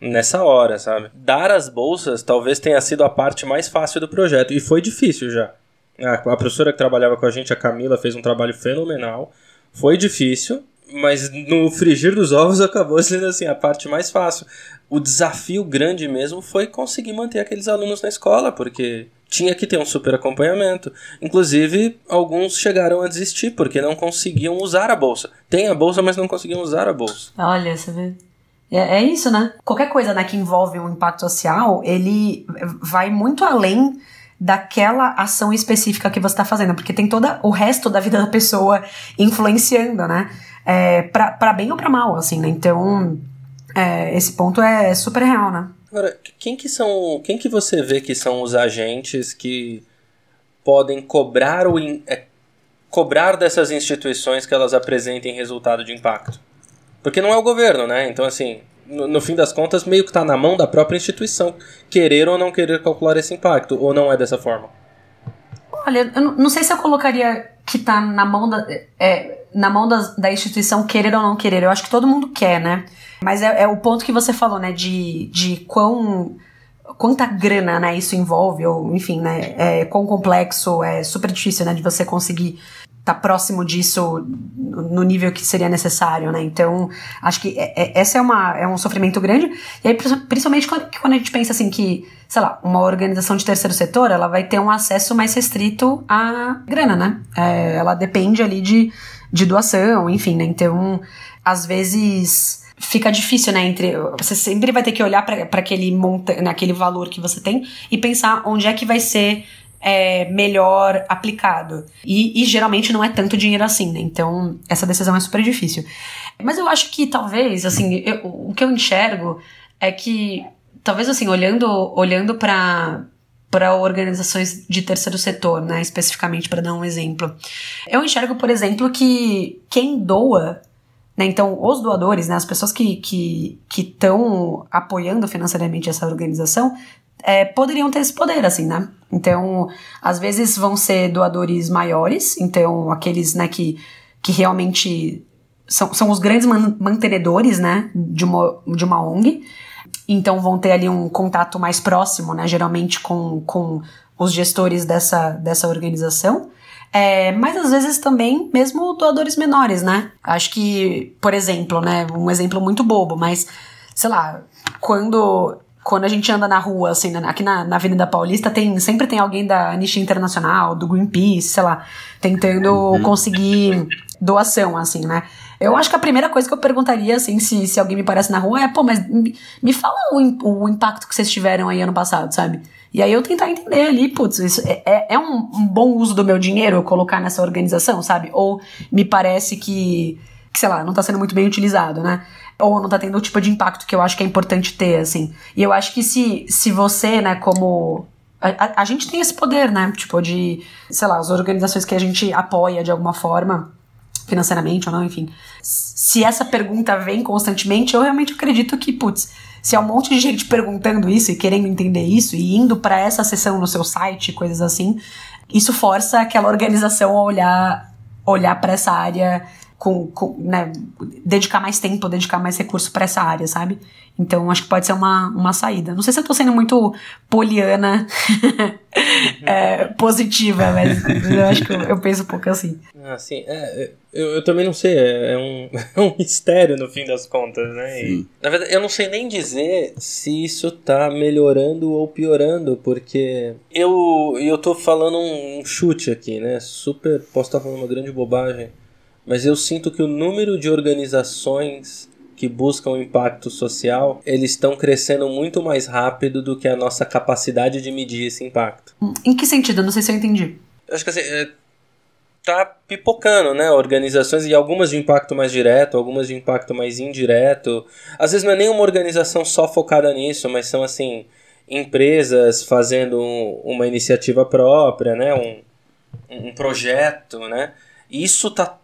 [SPEAKER 1] nessa hora, sabe? Dar as bolsas talvez tenha sido a parte mais fácil do projeto, e foi difícil já. A professora que trabalhava com a gente, a Camila, fez um trabalho fenomenal, foi difícil, mas no frigir dos ovos <laughs> acabou sendo assim a parte mais fácil. O desafio grande mesmo foi conseguir manter aqueles alunos na escola, porque tinha que ter um super acompanhamento. Inclusive, alguns chegaram a desistir porque não conseguiam usar a bolsa. Tem a bolsa, mas não conseguiam usar a bolsa.
[SPEAKER 2] Olha, você vê. É, é isso, né? Qualquer coisa né, que envolve um impacto social, ele vai muito além daquela ação específica que você está fazendo, porque tem todo o resto da vida da pessoa influenciando, né? É, para bem ou para mal, assim, né? Então, é, esse ponto é super real, né?
[SPEAKER 1] Agora, quem que são, quem que você vê que são os agentes que podem cobrar o é, cobrar dessas instituições que elas apresentem resultado de impacto? Porque não é o governo, né? Então, assim, no, no fim das contas, meio que está na mão da própria instituição querer ou não querer calcular esse impacto, ou não é dessa forma?
[SPEAKER 2] Olha, eu não sei se eu colocaria que está na mão da, é, na mão da, da instituição querer ou não querer. Eu acho que todo mundo quer, né? Mas é, é o ponto que você falou, né? De, de quão quanta grana né, isso envolve, ou enfim, né, é, quão complexo, é super difícil né, de você conseguir tá próximo disso no nível que seria necessário, né? Então, acho que é, é, essa é, uma, é um sofrimento grande. E aí, principalmente quando, quando a gente pensa assim que, sei lá, uma organização de terceiro setor, ela vai ter um acesso mais restrito à grana, né? É, ela depende ali de, de doação, enfim, né? Então, às vezes fica difícil, né? Entre você sempre vai ter que olhar para aquele monta, naquele valor que você tem e pensar onde é que vai ser é, melhor aplicado. E, e, geralmente não é tanto dinheiro assim, né? Então, essa decisão é super difícil. Mas eu acho que talvez, assim, eu, o que eu enxergo é que, talvez, assim, olhando, olhando para para organizações de terceiro setor, né, especificamente para dar um exemplo. Eu enxergo, por exemplo, que quem doa né, então, os doadores, né, as pessoas que estão que, que apoiando financeiramente essa organização, é, poderiam ter esse poder, assim, né? Então, às vezes vão ser doadores maiores, então aqueles, né, que, que realmente são, são os grandes man mantenedores, né, de uma, de uma ONG. Então vão ter ali um contato mais próximo, né, geralmente com, com os gestores dessa, dessa organização. É, mas às vezes também mesmo doadores menores, né? Acho que, por exemplo, né, um exemplo muito bobo, mas sei lá, quando quando a gente anda na rua, assim, aqui na, na Avenida Paulista, tem, sempre tem alguém da Anistia Internacional, do Greenpeace, sei lá, tentando uhum. conseguir doação, assim, né? Eu acho que a primeira coisa que eu perguntaria, assim, se, se alguém me parece na rua é, pô, mas me, fala o, o impacto que vocês tiveram aí ano passado, sabe? E aí eu tentar entender ali, putz, isso é, é, é um, um, bom uso do meu dinheiro eu colocar nessa organização, sabe? Ou me parece que, que sei lá, não tá sendo muito bem utilizado, né? ou não tá tendo o tipo de impacto que eu acho que é importante ter, assim. E eu acho que se, se você, né, como. A, a, gente tem esse poder, né? Tipo, de, sei lá, as organizações que a gente apoia de alguma forma, financeiramente ou não, enfim. Se essa pergunta vem constantemente, eu realmente acredito que, putz, se há um monte de gente perguntando isso e querendo entender isso e indo para essa sessão no seu site, coisas assim, isso força aquela organização a olhar, olhar para essa área com, com né, dedicar mais tempo, dedicar mais recurso para essa área, sabe? Então acho que pode ser uma, uma saída. Não sei se eu tô sendo muito poliana <laughs> é, positiva, mas eu acho que eu, eu, penso um pouco assim.
[SPEAKER 1] Ah, sim. É, eu, eu também não sei, é, é um, <laughs> é um mistério no fim das contas, né? E, na verdade, eu não sei nem dizer se isso tá melhorando ou piorando, porque eu, eu tô falando um chute aqui, né? Super. Posso estar falando uma grande bobagem mas eu sinto que o número de organizações que buscam impacto social, eles estão crescendo muito mais rápido do que a nossa capacidade de medir esse impacto.
[SPEAKER 2] Em que sentido? Não sei se eu entendi.
[SPEAKER 1] Eu acho que assim, é, tá pipocando, né? Organizações e algumas de impacto mais direto, algumas de impacto mais indireto. Às vezes não é nem uma organização só focada nisso, mas são assim empresas fazendo um, uma iniciativa própria, né? Um, um projeto, né? Isso tá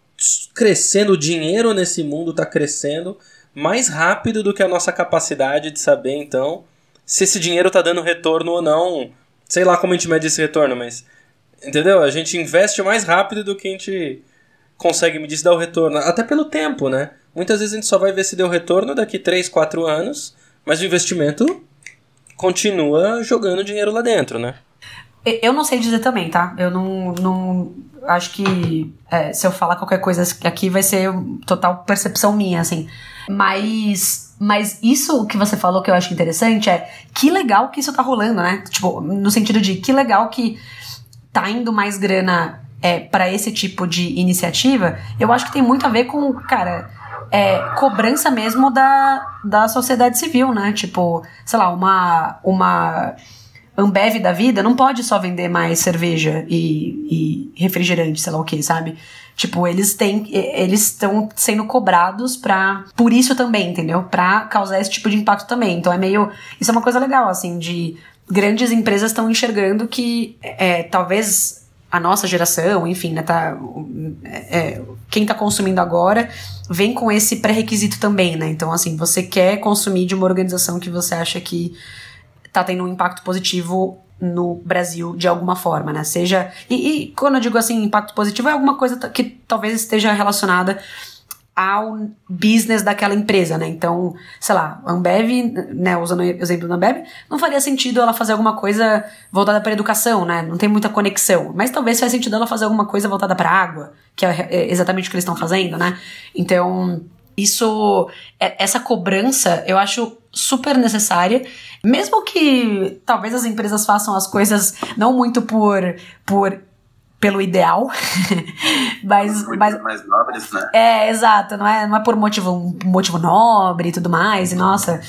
[SPEAKER 1] crescendo, o dinheiro nesse mundo está crescendo mais rápido do que a nossa capacidade de saber, então, se esse dinheiro está dando retorno ou não. Sei lá como a gente mede esse retorno, mas. Entendeu? A gente investe mais rápido do que a gente consegue medir se dá o retorno. Até pelo tempo, né? Muitas vezes a gente só vai ver se deu retorno daqui 3, 4 anos, mas o investimento continua jogando dinheiro lá dentro, né?
[SPEAKER 2] Eu não sei dizer também, tá? Eu não. não acho que é, se eu falar qualquer coisa aqui vai ser total percepção minha, assim. Mas. Mas isso que você falou que eu acho interessante é que legal que isso tá rolando, né? Tipo, no sentido de que legal que tá indo mais grana é, para esse tipo de iniciativa. Eu acho que tem muito a ver com, cara. É, cobrança mesmo da, da sociedade civil, né? Tipo, sei lá, uma, uma Ambev da vida não pode só vender mais cerveja e, e refrigerante, sei lá o que, sabe? Tipo, eles têm. Eles estão sendo cobrados pra. Por isso também, entendeu? Pra causar esse tipo de impacto também. Então é meio. Isso é uma coisa legal, assim, de. Grandes empresas estão enxergando que é, talvez a nossa geração, enfim, né, tá, é, quem tá consumindo agora vem com esse pré-requisito também, né? Então, assim, você quer consumir de uma organização que você acha que tá tendo um impacto positivo no Brasil de alguma forma, né? Seja. E, e, quando eu digo assim, impacto positivo, é alguma coisa que talvez esteja relacionada ao business daquela empresa, né? Então, sei lá, a Ambev, né, usando o exemplo da Ambev, não faria sentido ela fazer alguma coisa voltada para educação, né? Não tem muita conexão. Mas talvez faça sentido ela fazer alguma coisa voltada para água, que é exatamente o que eles estão fazendo, né? Então, isso, é, essa cobrança, eu acho super necessária, mesmo que talvez as empresas façam as coisas não muito por, por pelo ideal, <laughs> mas, mas
[SPEAKER 4] mais nobres, né?
[SPEAKER 2] É, exato, não é, não é por motivo, motivo nobre e tudo mais, e nossa,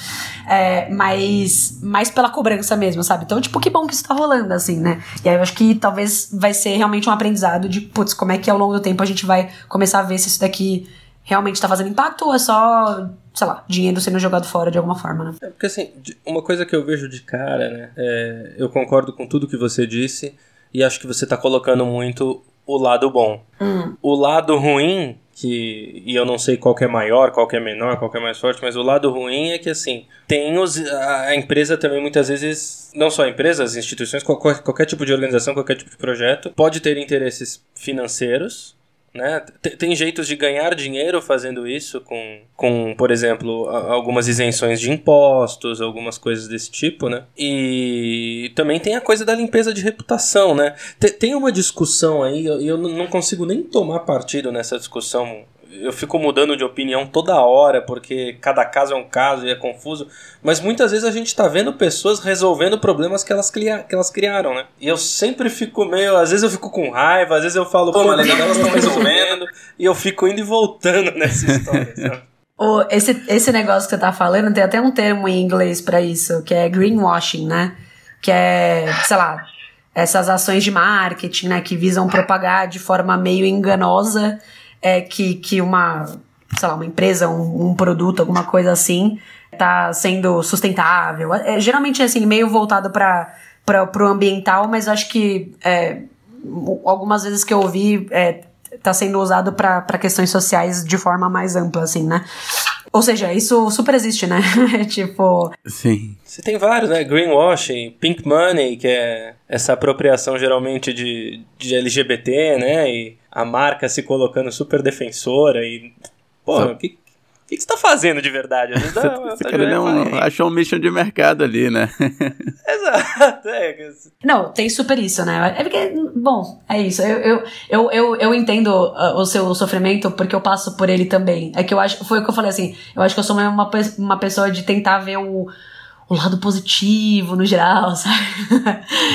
[SPEAKER 2] é, mas, mas pela cobrança mesmo, sabe? Então, tipo, que bom que isso tá rolando, assim, né? E aí eu acho que talvez vai ser realmente um aprendizado de, putz, como é que ao longo do tempo a gente vai começar a ver se isso daqui realmente está fazendo impacto ou é só, sei lá, dinheiro sendo jogado fora de alguma forma, né?
[SPEAKER 1] É porque assim, uma coisa que eu vejo de cara, né? É, eu concordo com tudo que você disse e acho que você está colocando muito o lado bom.
[SPEAKER 2] Hum.
[SPEAKER 1] O lado ruim, que e eu não sei qual é maior, qual é menor, qual é mais forte, mas o lado ruim é que assim, tem os a empresa também muitas vezes, não só a empresa, as instituições, qualquer, qualquer tipo de organização, qualquer tipo de projeto, pode ter interesses financeiros né? Tem jeitos de ganhar dinheiro fazendo isso com, com, por exemplo, algumas isenções de impostos, algumas coisas desse tipo, né? E também tem a coisa da limpeza de reputação, né? Tem uma discussão aí, eu não consigo nem tomar partido nessa discussão eu fico mudando de opinião toda hora, porque cada caso é um caso e é confuso, mas muitas vezes a gente tá vendo pessoas resolvendo problemas que elas, cria, que elas criaram, né? E eu sempre fico meio, às vezes eu fico com raiva, às vezes eu falo, pô, mas elas estão resolvendo, e eu fico indo e voltando nessa história, <laughs> sabe?
[SPEAKER 2] O, esse, esse negócio que você tá falando, tem até um termo em inglês para isso, que é greenwashing, né? Que é, sei lá, essas ações de marketing, né, que visam propagar de forma meio enganosa é, que, que uma, sei lá, uma empresa, um, um produto, alguma coisa assim, tá sendo sustentável. É, geralmente é assim, meio voltado para o ambiental, mas acho que é, algumas vezes que eu ouvi é, tá sendo usado para questões sociais de forma mais ampla, assim, né? Ou seja, isso super existe, né? <laughs> tipo.
[SPEAKER 3] Sim.
[SPEAKER 1] Você tem vários, né? Greenwashing, Pink Money, que é essa apropriação geralmente de, de LGBT, né? E a marca se colocando super defensora e. Pô, o que, que, que você tá fazendo de verdade? Às vezes dá,
[SPEAKER 3] você tá querendo um, achou um mission de mercado ali, né? <laughs>
[SPEAKER 1] Exato. É.
[SPEAKER 2] Não, tem super isso, né? É porque, bom, é isso. Eu, eu, eu, eu, eu entendo uh, o seu sofrimento porque eu passo por ele também. É que eu acho, foi o que eu falei assim, eu acho que eu sou uma, uma pessoa de tentar ver o o lado positivo no geral, <laughs> sabe?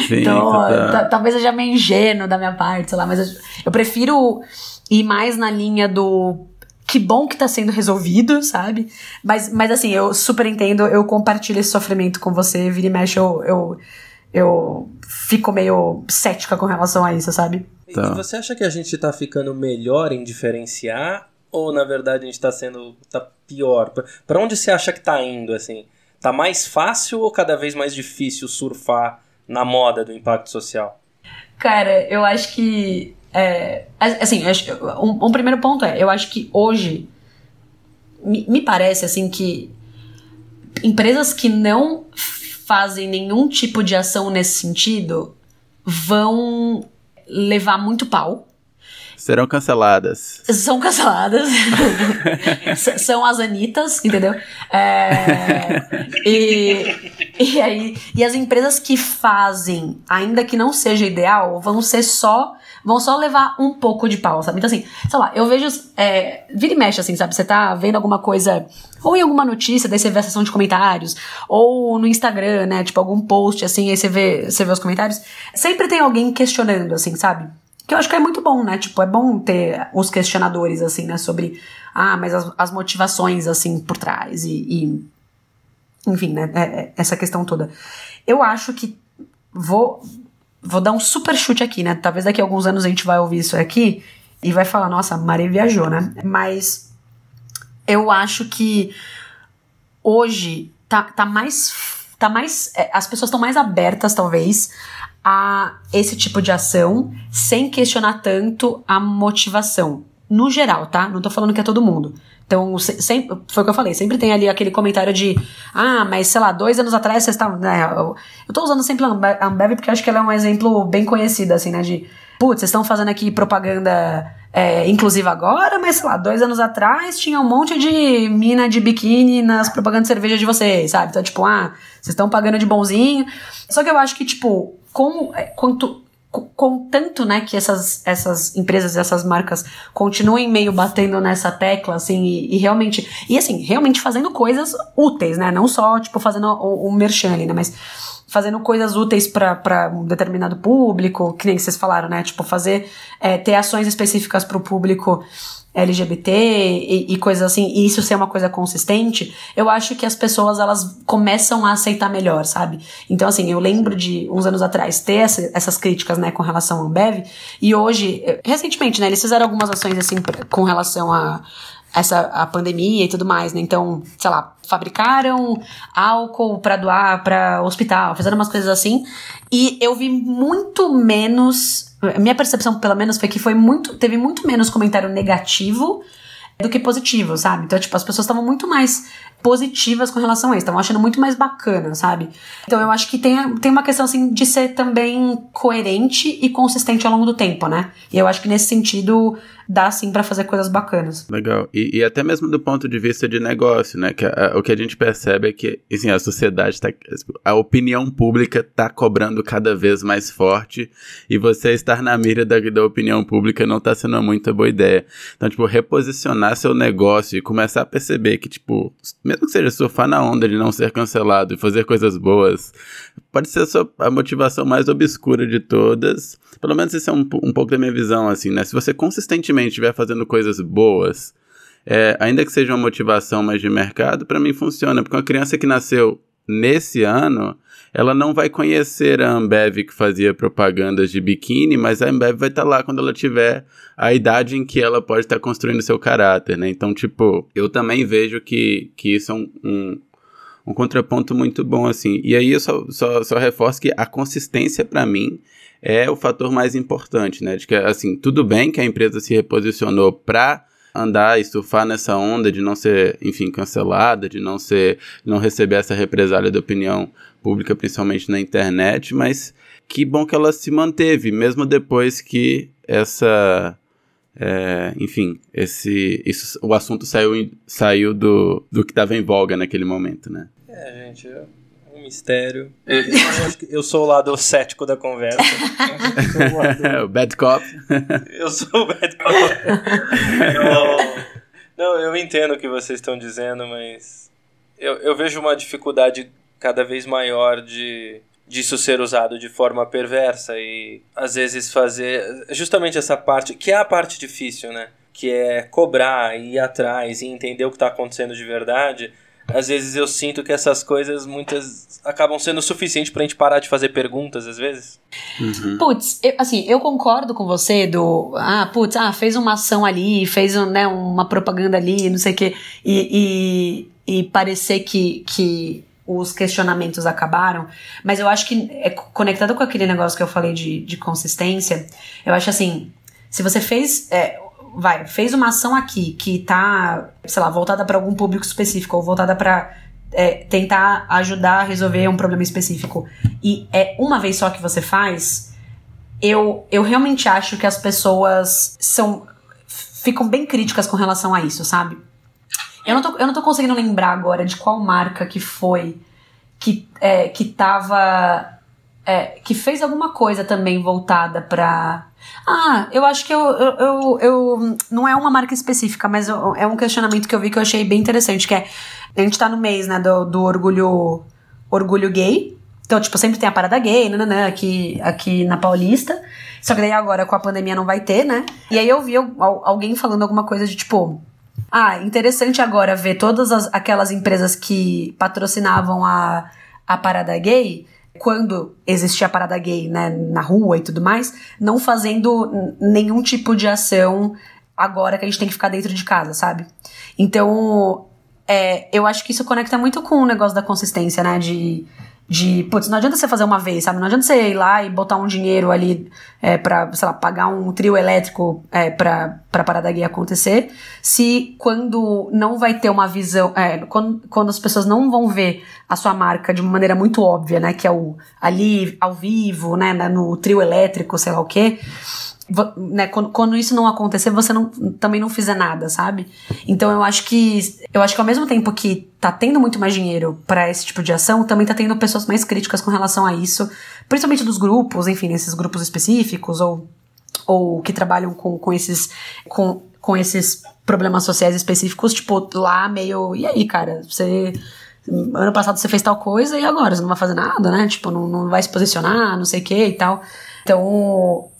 [SPEAKER 2] Sim, então, talvez seja meio ingênuo da minha parte, sei lá, mas eu, eu prefiro ir mais na linha do que bom que tá sendo resolvido, sabe? Mas, mas assim, eu super entendo, eu compartilho esse sofrimento com você, vira e mexe, eu, eu, eu fico meio cética com relação a isso, sabe?
[SPEAKER 1] Tá. E você acha que a gente tá ficando melhor em diferenciar? Ou na verdade a gente tá sendo. tá pior? Pra onde você acha que tá indo, assim? Tá mais fácil ou cada vez mais difícil surfar na moda do impacto social?
[SPEAKER 2] Cara, eu acho que é, assim, um, um, primeiro ponto é, eu acho que hoje me, me parece assim que empresas que não fazem nenhum tipo de ação nesse sentido vão levar muito pau
[SPEAKER 3] Serão canceladas.
[SPEAKER 2] São canceladas. <laughs> são as Anitas, entendeu? É, e, e aí, e as empresas que fazem, ainda que não seja ideal, vão ser só vão só levar um pouco de pau, sabe? Então, assim, sei lá, eu vejo. É, vira e mexe, assim, sabe? Você tá vendo alguma coisa, ou em alguma notícia, daí você vê a sessão de comentários, ou no Instagram, né? Tipo, algum post, assim, aí você vê, você vê os comentários. Sempre tem alguém questionando, assim, sabe? Que eu acho que é muito bom, né? Tipo, é bom ter os questionadores, assim, né? Sobre, ah, mas as, as motivações, assim, por trás e, e enfim, né? É, é, essa questão toda. Eu acho que vou, vou dar um super chute aqui, né? Talvez daqui a alguns anos a gente vai ouvir isso aqui e vai falar, nossa, a Maria viajou, né? Mas eu acho que hoje tá, tá mais. Tá mais. É, as pessoas estão mais abertas, talvez, a esse tipo de ação, sem questionar tanto a motivação. No geral, tá? Não tô falando que é todo mundo. Então, sempre, foi o que eu falei, sempre tem ali aquele comentário de ah, mas sei lá, dois anos atrás vocês estavam. Né, eu, eu tô usando sempre a Ambev porque acho que ela é um exemplo bem conhecido, assim, né? De putz, vocês estão fazendo aqui propaganda é, inclusiva agora, mas sei lá, dois anos atrás tinha um monte de mina de biquíni nas propagandas de cerveja de vocês, sabe? Então, tipo, ah, vocês estão pagando de bonzinho. Só que eu acho que, tipo, com, é, quanto, contanto, né, que essas, essas empresas, essas marcas continuem meio batendo nessa tecla, assim, e, e, realmente, e assim, realmente fazendo coisas úteis, né, não só, tipo, fazendo o, o merchan ali, né, mas fazendo coisas úteis para um determinado público, que nem vocês falaram, né, tipo, fazer, é, ter ações específicas para o público LGBT e, e coisas assim, e isso ser uma coisa consistente, eu acho que as pessoas elas começam a aceitar melhor, sabe? Então, assim, eu lembro de uns anos atrás ter essa, essas críticas, né, com relação ao Ambev, e hoje, recentemente, né, eles fizeram algumas ações, assim, com relação a essa a pandemia e tudo mais, né? Então, sei lá, fabricaram álcool para doar para hospital, fizeram umas coisas assim, e eu vi muito menos minha percepção, pelo menos, foi que foi muito. Teve muito menos comentário negativo do que positivo, sabe? Então, tipo, as pessoas estavam muito mais positivas com relação a isso, estavam achando muito mais bacana, sabe? Então eu acho que tem, tem uma questão assim de ser também coerente e consistente ao longo do tempo, né? E eu acho que nesse sentido dá sim para fazer coisas bacanas.
[SPEAKER 3] Legal. E, e, até mesmo do ponto de vista de negócio, né? Que a, o que a gente percebe é que assim, a sociedade tá. A opinião pública tá cobrando cada vez mais forte e você estar na mira da, da opinião pública não tá sendo uma muito boa ideia. Então, tipo, reposicionar seu negócio e começar a perceber que, tipo, mesmo que seja surfar na onda de não ser cancelado e fazer coisas boas, pode ser a, sua, a motivação mais obscura de todas. Pelo menos esse é um, um pouco da minha visão, assim, né? Se você consistentemente estiver fazendo coisas boas, é, ainda que seja uma motivação mais de mercado, para mim funciona. Porque uma criança que nasceu nesse ano, ela não vai conhecer a Ambev que fazia propagandas de biquíni, mas a Ambev vai estar tá lá quando ela tiver a idade em que ela pode estar tá construindo seu caráter, né? Então, tipo, eu também vejo que, que isso é um, um um contraponto muito bom, assim. E aí eu só, só, só reforço que a consistência, para mim, é o fator mais importante, né? De que, assim, tudo bem que a empresa se reposicionou para andar e surfar nessa onda de não ser, enfim, cancelada, de não ser, não receber essa represália da opinião pública, principalmente na internet, mas que bom que ela se manteve, mesmo depois que essa é, enfim, esse, isso, o assunto saiu, saiu do, do que estava em voga naquele momento, né?
[SPEAKER 1] É, gente, é mistério. Eu, acho que eu sou o lado cético da conversa.
[SPEAKER 3] o, <laughs> o bad cop.
[SPEAKER 1] Eu sou o bad cop. Eu, não, eu entendo o que vocês estão dizendo, mas eu, eu vejo uma dificuldade cada vez maior de disso ser usado de forma perversa e às vezes fazer justamente essa parte, que é a parte difícil, né? Que é cobrar, ir atrás e entender o que está acontecendo de verdade. Às vezes eu sinto que essas coisas muitas acabam sendo suficiente pra gente parar de fazer perguntas, às vezes.
[SPEAKER 2] Uhum. Putz, eu, assim, eu concordo com você do. Ah, putz, ah, fez uma ação ali, fez né, uma propaganda ali, não sei o quê. E, e, e parecer que, que os questionamentos acabaram, mas eu acho que é conectado com aquele negócio que eu falei de, de consistência, eu acho assim, se você fez, é, vai, fez uma ação aqui que tá, sei lá, voltada para algum público específico ou voltada para é, tentar ajudar a resolver um problema específico e é uma vez só que você faz, eu, eu realmente acho que as pessoas são ficam bem críticas com relação a isso, sabe? Eu não, tô, eu não tô conseguindo lembrar agora de qual marca que foi que, é, que tava. É, que fez alguma coisa também voltada pra. Ah, eu acho que eu, eu, eu, eu Não é uma marca específica, mas é um questionamento que eu vi que eu achei bem interessante, que é. A gente tá no mês, né, do, do orgulho. Orgulho gay. Então, tipo, sempre tem a parada gay, né, né, aqui, aqui na Paulista. Só que daí agora com a pandemia não vai ter, né? E aí eu vi alguém falando alguma coisa de tipo ah, interessante agora ver todas as, aquelas empresas que patrocinavam a, a parada gay quando existia a parada gay, né, na rua e tudo mais, não fazendo nenhum tipo de ação agora que a gente tem que ficar dentro de casa, sabe? Então, é, eu acho que isso conecta muito com o negócio da consistência, né? De, de, putz, não adianta você fazer uma vez, sabe? Não adianta você ir lá e botar um dinheiro ali é, pra, sei lá, pagar um trio elétrico é, pra, pra parada gay acontecer, se quando não vai ter uma visão, é, quando, quando as pessoas não vão ver a sua marca de uma maneira muito óbvia, né? Que é o ali, ao vivo, né? No trio elétrico, sei lá o quê né, quando, quando, isso não acontecer, você não, também não fizer nada, sabe? Então eu acho que eu acho que ao mesmo tempo que tá tendo muito mais dinheiro para esse tipo de ação, também tá tendo pessoas mais críticas com relação a isso, principalmente dos grupos, enfim, esses grupos específicos ou ou que trabalham com, com esses com, com esses problemas sociais específicos, tipo, lá meio, e aí, cara, você ano passado você fez tal coisa e agora você não vai fazer nada, né? Tipo, não, não vai se posicionar, não sei o que e tal. Então,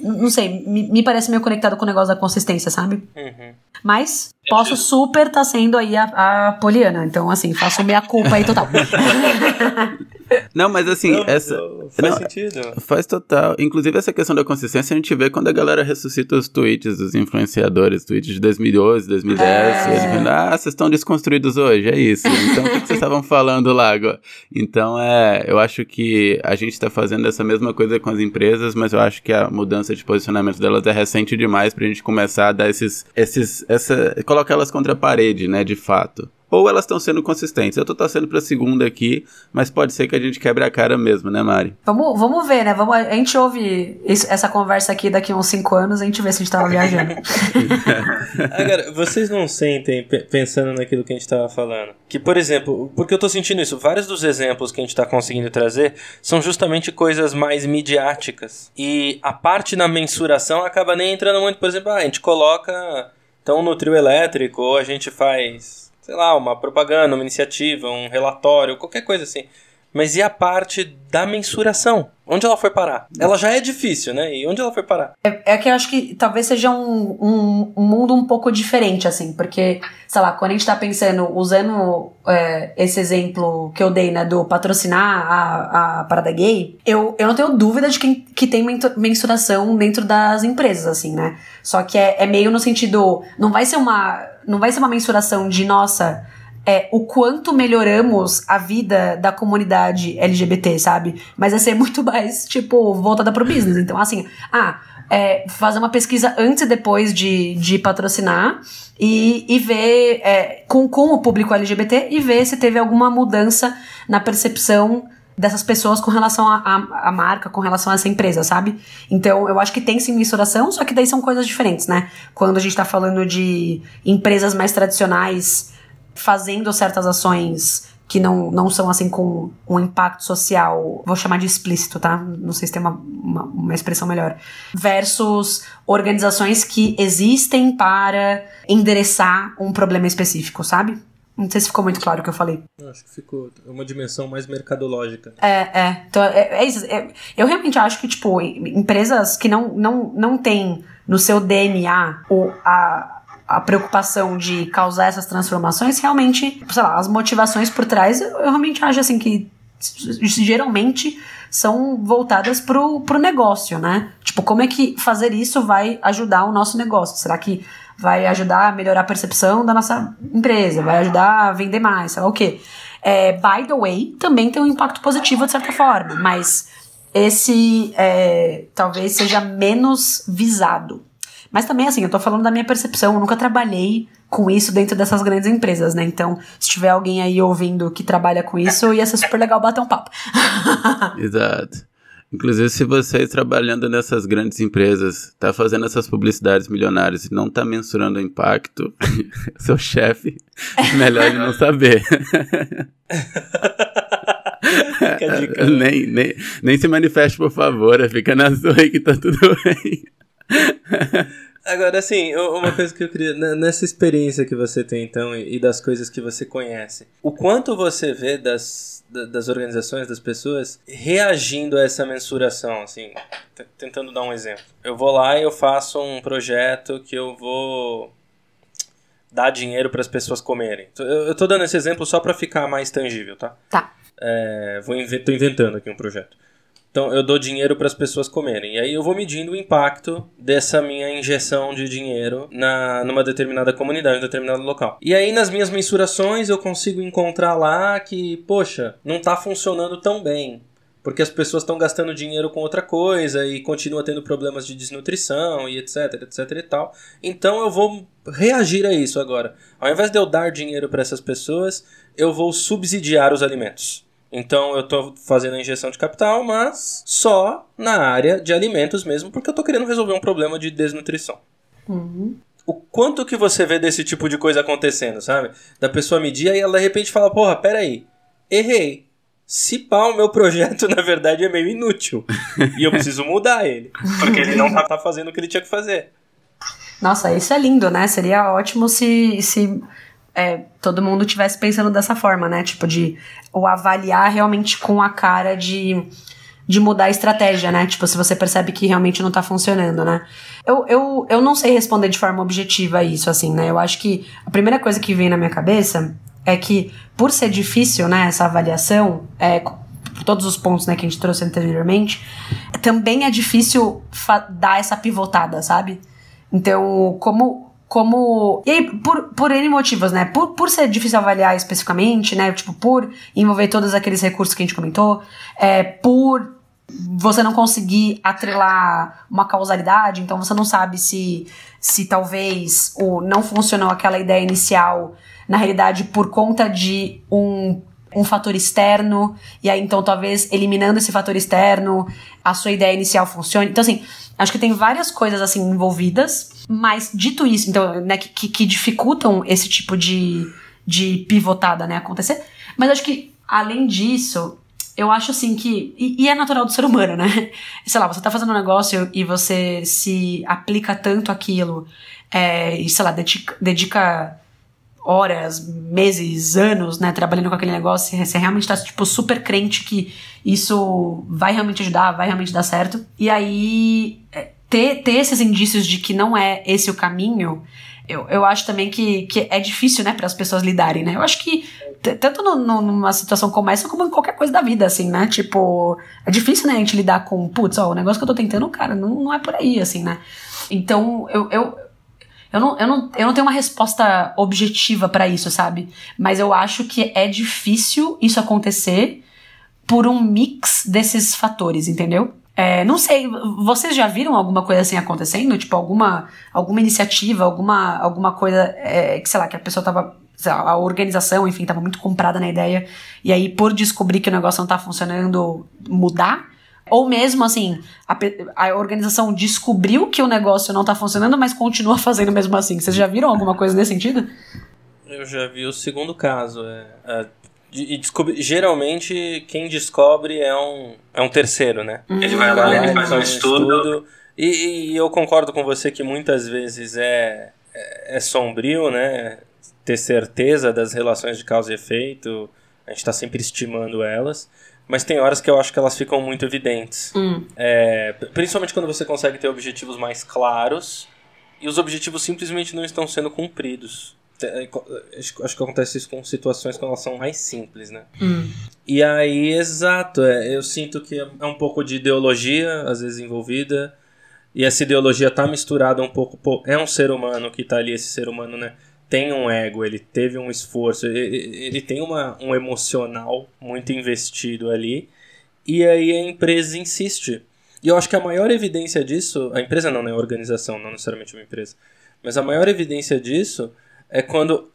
[SPEAKER 2] não sei, me, me, parece meio conectado com o negócio da consistência, sabe? Uhum. Mas posso super estar tá sendo aí a, a Poliana. Então, assim, faço minha culpa aí total. <laughs>
[SPEAKER 3] Não, mas assim, não, essa.
[SPEAKER 1] Faz não, sentido.
[SPEAKER 3] Faz total. Inclusive, essa questão da consistência a gente vê quando a galera ressuscita os tweets dos influenciadores, tweets de 2012, 2010. É. E eles vendo, ah, vocês estão desconstruídos hoje, é isso. Então, o que, que vocês estavam falando lá agora? Então, é. Eu acho que a gente está fazendo essa mesma coisa com as empresas, mas eu acho que a mudança de posicionamento delas é recente demais pra gente começar a dar esses. esses essa, colocar elas contra a parede, né, de fato ou elas estão sendo consistentes. Eu tô torcendo pra segunda aqui, mas pode ser que a gente quebre a cara mesmo, né, Mari?
[SPEAKER 2] Vamos, vamos ver, né? Vamos, a gente ouve isso, essa conversa aqui daqui a uns 5 anos, a gente vê se a gente tava viajando. <laughs>
[SPEAKER 1] Agora, vocês não sentem, pensando naquilo que a gente tava falando, que, por exemplo, porque eu tô sentindo isso, vários dos exemplos que a gente tá conseguindo trazer são justamente coisas mais midiáticas. E a parte na mensuração acaba nem entrando muito, por exemplo, ah, a gente coloca então no trio elétrico, ou a gente faz sei lá, uma propaganda, uma iniciativa, um relatório, qualquer coisa assim. Mas e a parte da mensuração? Onde ela foi parar? Ela já é difícil, né? E onde ela foi parar?
[SPEAKER 2] É, é que eu acho que talvez seja um, um, um, mundo um pouco diferente, assim, porque, sei lá, quando a gente tá pensando, usando é, esse exemplo que eu dei, né, do patrocinar a, a parada gay, eu, eu não tenho dúvida de que, que tem mensuração dentro das empresas, assim, né? Só que é, é meio no sentido. Não vai ser uma. Não vai ser uma mensuração de, nossa é, o quanto melhoramos a vida da comunidade LGBT, sabe? Mas é ser muito mais, tipo, voltada pro business. Então, assim, ah, é, fazer uma pesquisa antes e depois de, de patrocinar e, e ver é, com, com o público LGBT e ver se teve alguma mudança na percepção dessas pessoas com relação à marca, com relação a essa empresa, sabe? Então, eu acho que tem sim misturação, só que daí são coisas diferentes, né? Quando a gente tá falando de empresas mais tradicionais fazendo certas ações que não, não são assim com um impacto social, vou chamar de explícito, tá? Não sei se tem uma, uma, uma, expressão melhor. Versus organizações que existem para endereçar um problema específico, sabe? Não sei se ficou muito claro o que eu falei.
[SPEAKER 1] Acho que ficou uma dimensão mais mercadológica.
[SPEAKER 2] É, é. Então, é, é isso. É, eu realmente acho que, tipo, empresas que não, não, não têm no seu DNA o, a, a preocupação de causar essas transformações, realmente, sei lá, as motivações por trás, eu realmente acho assim que geralmente são voltadas pro, pro negócio, né? Tipo, como é que fazer isso vai ajudar o nosso negócio? Será que vai ajudar a melhorar a percepção da nossa empresa? Vai ajudar a vender mais? Sei lá o quê? É, by the way, também tem um impacto positivo de certa forma, mas esse é, talvez seja menos visado. Mas também, assim, eu tô falando da minha percepção, eu nunca trabalhei com isso dentro dessas grandes empresas, né? Então, se tiver alguém aí ouvindo que trabalha com isso, ia ser super legal bater um papo. <laughs>
[SPEAKER 3] Exato. Inclusive, se você trabalhando nessas grandes empresas, tá fazendo essas publicidades milionárias e não tá mensurando o impacto, <laughs> seu chefe, melhor ele não saber. <laughs> nem, nem, nem se manifeste, por favor, fica na sua aí que tá tudo bem.
[SPEAKER 1] Agora, assim, uma coisa que eu queria. Nessa experiência que você tem, então, e das coisas que você conhece, o quanto você vê das, das organizações, das pessoas, reagindo a essa mensuração, assim, tentando dar um exemplo. Eu vou lá e eu faço um projeto que eu vou dar dinheiro para as pessoas comerem. Eu tô dando esse exemplo só para ficar mais tangível, tá?
[SPEAKER 2] Tá.
[SPEAKER 1] É, vou inve tô inventando aqui um projeto. Então eu dou dinheiro para as pessoas comerem. E aí eu vou medindo o impacto dessa minha injeção de dinheiro na numa determinada comunidade, um determinado local. E aí nas minhas mensurações eu consigo encontrar lá que, poxa, não está funcionando tão bem porque as pessoas estão gastando dinheiro com outra coisa e continua tendo problemas de desnutrição e etc, etc e tal. Então eu vou reagir a isso agora. Ao invés de eu dar dinheiro para essas pessoas, eu vou subsidiar os alimentos. Então eu estou fazendo a injeção de capital, mas só na área de alimentos mesmo, porque eu estou querendo resolver um problema de desnutrição.
[SPEAKER 2] Uhum.
[SPEAKER 1] O quanto que você vê desse tipo de coisa acontecendo, sabe? Da pessoa medir e ela de repente fala, porra, peraí, errei se pá, o meu projeto, <laughs> na verdade, é meio inútil. e eu preciso mudar ele. Porque ele não tá fazendo o que ele tinha que fazer.
[SPEAKER 2] Nossa, isso é lindo, né? Seria ótimo se, se é, todo mundo tivesse pensando dessa forma, né? Tipo, de o avaliar realmente com a cara de, de mudar a estratégia, né? Tipo, se você percebe que realmente não tá funcionando, né? Eu, eu, eu não sei responder de forma objetiva isso, assim, né? Eu acho que a primeira coisa que vem na minha cabeça é que, por ser difícil, né, essa avaliação, é, todos os pontos né, que a gente trouxe anteriormente, também é difícil dar essa pivotada, sabe? Então, como. Como. E aí, por, por N motivos, né? Por, por ser difícil avaliar especificamente, né? Tipo, por envolver todos aqueles recursos que a gente comentou, é, por você não conseguir atrelar uma causalidade, então você não sabe se, se talvez o não funcionou aquela ideia inicial na realidade, por conta de um, um fator externo, e aí então talvez eliminando esse fator externo, a sua ideia inicial funcione. Então, assim, acho que tem várias coisas assim envolvidas, mas dito isso, então, né, que, que dificultam esse tipo de, de pivotada, né, acontecer. Mas acho que, além disso, eu acho assim que. E, e, é natural do ser humano, né? <laughs> Sei lá, você tá fazendo um negócio e você se aplica tanto aquilo, é, e sei lá, dedica, dedica horas, meses, anos, né, trabalhando com aquele negócio, você realmente tá, tipo, super crente que isso vai realmente ajudar, vai realmente dar certo. E aí, é, ter, ter esses indícios de que não é esse o caminho, eu, eu acho também que, que é difícil, né, para as pessoas lidarem, né? Eu acho que tanto no, no, numa situação como essa, como em qualquer coisa da vida, assim, né? Tipo, é difícil, né, a gente lidar com, putz, ó, o negócio que eu tô tentando, cara, não, não é por aí, assim, né? Então, eu, eu, eu não, eu não, eu não tenho uma resposta objetiva para isso, sabe? Mas eu acho que é difícil isso acontecer por um mix desses fatores, entendeu? É, não sei, vocês já viram alguma coisa assim acontecendo? Tipo, alguma, alguma iniciativa, alguma, alguma coisa é, que, sei lá, que a pessoa tava. Lá, a organização, enfim, tava muito comprada na ideia. E aí, por descobrir que o negócio não tá funcionando, mudar? Ou mesmo assim, a, a, organização descobriu que o negócio não tá funcionando, mas continua <laughs> fazendo mesmo assim. Vocês já viram alguma coisa nesse sentido?
[SPEAKER 1] Eu já vi o segundo caso. É, é, e descobre, geralmente quem descobre é um, é um terceiro, né?
[SPEAKER 4] Hum. Ele vai lá, ele faz um estudo. estudo
[SPEAKER 1] e, e, eu concordo com você que muitas vezes é, é, é sombrio, né? Ter certeza das relações de causa e efeito. A gente está sempre estimando elas mas tem horas que eu acho que elas ficam muito evidentes.
[SPEAKER 2] Hum.
[SPEAKER 1] É, principalmente quando você consegue ter objetivos mais claros e os objetivos simplesmente não estão sendo cumpridos. É, acho que acontece isso com situações que elas são mais simples, né?
[SPEAKER 2] Hum.
[SPEAKER 1] E aí, exato, é, eu sinto que é um pouco de ideologia, às vezes envolvida, e essa ideologia tá misturada um pouco. Pô, é um ser humano que tá ali, esse ser humano, né? tem um ego, ele teve um esforço, ele, ele tem uma, um emocional muito investido ali, e aí a empresa insiste. E eu acho que a maior evidência disso, a empresa não, né? A organização, não necessariamente uma empresa, mas a maior evidência disso é quando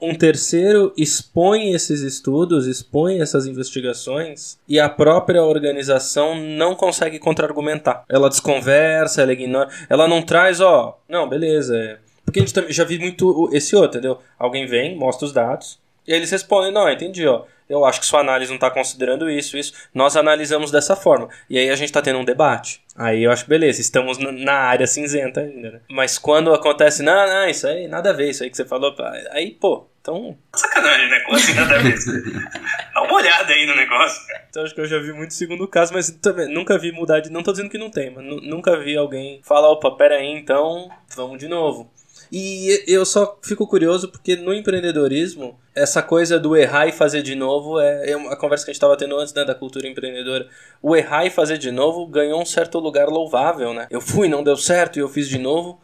[SPEAKER 1] um terceiro expõe esses estudos, expõe essas investigações e a própria organização não consegue contra-argumentar. Ela desconversa, ela ignora, ela não traz, ó, não, beleza, é porque a gente já vi muito esse outro, entendeu? Alguém vem, mostra os dados, e eles respondem, não, entendi, ó. Eu acho que sua análise não está considerando isso, isso. Nós analisamos dessa forma. E aí a gente está tendo um debate. Aí eu acho que beleza, estamos na área cinzenta ainda, né? Mas quando acontece, não, não, isso aí, nada a ver, isso aí que você falou, aí, pô, Então.
[SPEAKER 4] Sacanagem, né? Como assim nada a ver? <laughs> Dá uma olhada aí no negócio, cara.
[SPEAKER 1] Então acho que eu já vi muito segundo caso, mas também nunca vi mudar de. Não tô dizendo que não tem, mas nunca vi alguém falar, opa, pera aí, então vamos de novo. E eu só fico curioso porque no empreendedorismo, essa coisa do errar e fazer de novo é, é a conversa que a gente estava tendo antes né, da cultura empreendedora. O errar e fazer de novo ganhou um certo lugar louvável, né? Eu fui, não deu certo e eu fiz de novo.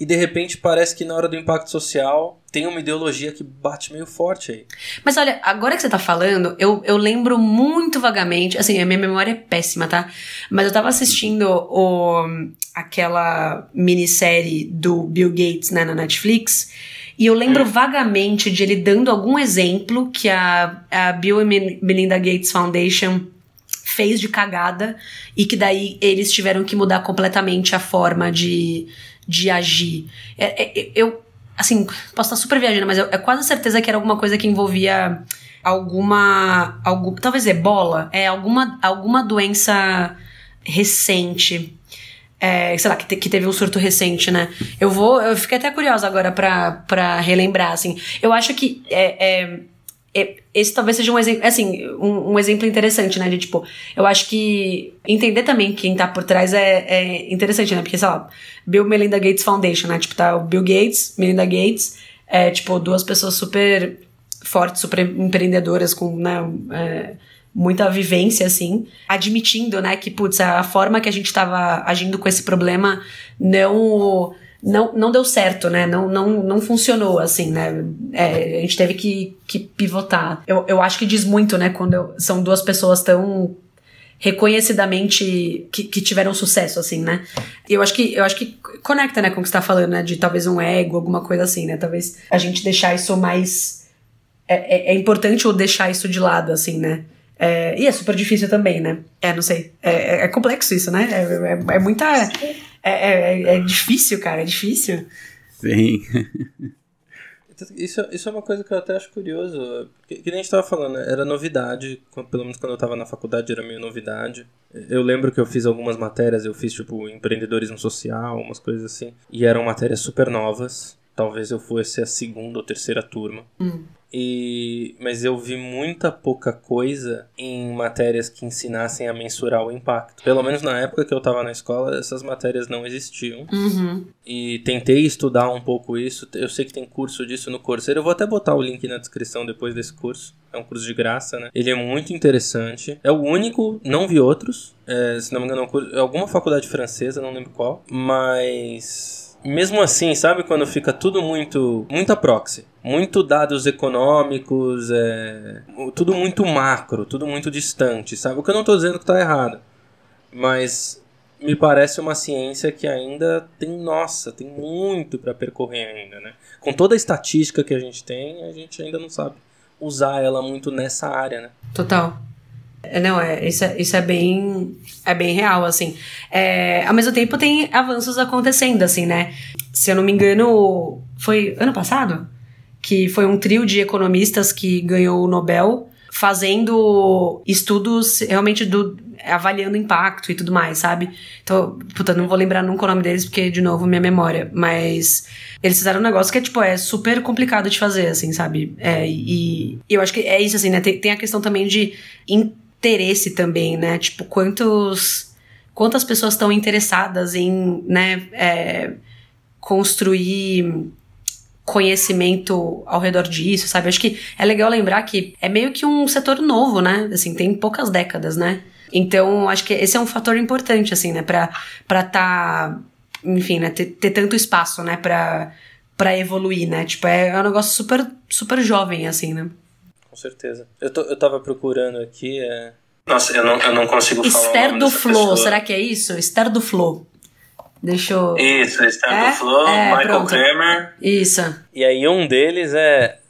[SPEAKER 1] E de repente parece que na hora do impacto social tem uma ideologia que bate meio forte aí.
[SPEAKER 2] Mas olha, agora que você tá falando, eu, eu lembro muito vagamente, assim, a minha memória é péssima, tá? Mas eu tava assistindo o, aquela minissérie do Bill Gates, né, na Netflix, e eu lembro hum. vagamente de ele dando algum exemplo que a, a Bill e Melinda Gates Foundation fez de cagada e que daí eles tiveram que mudar completamente a forma de de agir. É, é, eu, assim, posso estar super viajando, mas eu, é quase certeza que era alguma coisa que envolvia alguma. Algum, talvez ebola, é alguma, alguma doença recente. É, sei lá, que, te, que, teve um surto recente, né? Eu vou. Eu fiquei até curiosa agora pra relembrar, assim. Eu acho que é, é é, esse talvez seja um exemplo, assim, um, um, exemplo interessante, né? De tipo, eu acho que entender também quem tá por trás é, é interessante, né? Porque, sei lá, Bill Melinda Gates Foundation, né? Tipo, tá o Bill Gates, Melinda Gates, é, tipo, duas pessoas super fortes, super empreendedoras, com, né? É, muita vivência, assim, admitindo, né, que, putz, a forma que a gente tava agindo com esse problema não não, não deu certo, né? Não, não, não funcionou, assim, né? É, a gente teve que, que pivotar. Eu, eu acho que diz muito, né? Quando eu, são duas pessoas tão reconhecidamente que, que, tiveram sucesso, assim, né? Eu acho que eu acho que conecta, né, com o que você tá falando, né? De talvez um ego, alguma coisa assim, né? Talvez a gente deixar isso mais. É, é, é importante ou deixar isso de lado, assim, né? É, e é super difícil também, né? É, não sei. É, é, é complexo isso, né? É, é, é muita. É, é, é, difícil, cara, é difícil.
[SPEAKER 3] Sim.
[SPEAKER 1] Isso, isso é uma coisa que eu até acho curioso. Que, que nem a gente tava falando, né? era novidade, pelo menos quando eu tava na faculdade era meio novidade. Eu lembro que eu fiz algumas matérias, eu fiz tipo empreendedorismo social, umas coisas assim, e eram matérias super novas. Talvez eu fosse a segunda ou terceira turma.
[SPEAKER 2] Hum.
[SPEAKER 1] E, mas eu vi muita pouca coisa em matérias que ensinassem a mensurar o impacto. Pelo menos na época que eu estava na escola, essas matérias não existiam.
[SPEAKER 2] Uhum.
[SPEAKER 1] E tentei estudar um pouco isso. Eu sei que tem curso disso no Coursera. Eu vou até botar o link na descrição depois desse curso. É um curso de graça, né? Ele é muito interessante. É o único, não vi outros. É, se não me engano, é, um é alguma faculdade francesa, não lembro qual. Mas mesmo assim, sabe quando fica tudo muito muita proxy, muito dados econômicos, é, tudo muito macro, tudo muito distante, sabe? O que eu não estou dizendo que está errado, mas me parece uma ciência que ainda tem, nossa, tem muito para percorrer ainda, né? Com toda a estatística que a gente tem, a gente ainda não sabe usar ela muito nessa área, né?
[SPEAKER 2] Total. Não, é, isso, é, isso é bem é bem real, assim. É, ao mesmo tempo tem avanços acontecendo, assim, né? Se eu não me engano, foi ano passado? Que foi um trio de economistas que ganhou o Nobel fazendo estudos realmente do avaliando impacto e tudo mais, sabe? Então, puta, não vou lembrar nunca o nome deles porque de novo minha memória, mas eles fizeram um negócio que é tipo é super complicado de fazer, assim, sabe? É, e, e eu acho que é isso assim, né? Tem, tem a questão também de interesse também, né? Tipo, quantos quantas pessoas estão interessadas em, né, é, construir conhecimento ao redor disso, sabe? Acho que é legal lembrar que é meio que um setor novo, né? Assim, tem poucas décadas, né? Então, acho que esse é um fator importante, assim, né? Pra, pra tá, enfim, né? Ter, ter tanto espaço, né? Pra, pra evoluir, né? Tipo, é, é um negócio super, super jovem, assim, né?
[SPEAKER 1] Com certeza. Eu, tô, eu tava procurando aqui. É... Nossa, eu não, eu não consigo falar. Esther
[SPEAKER 2] do Flow, será que é isso? Esther do Flow. Deixa eu.
[SPEAKER 4] Isso, Esther é? do Flow, é, Michael pronto. Kramer.
[SPEAKER 2] Isso.
[SPEAKER 1] E aí um deles é.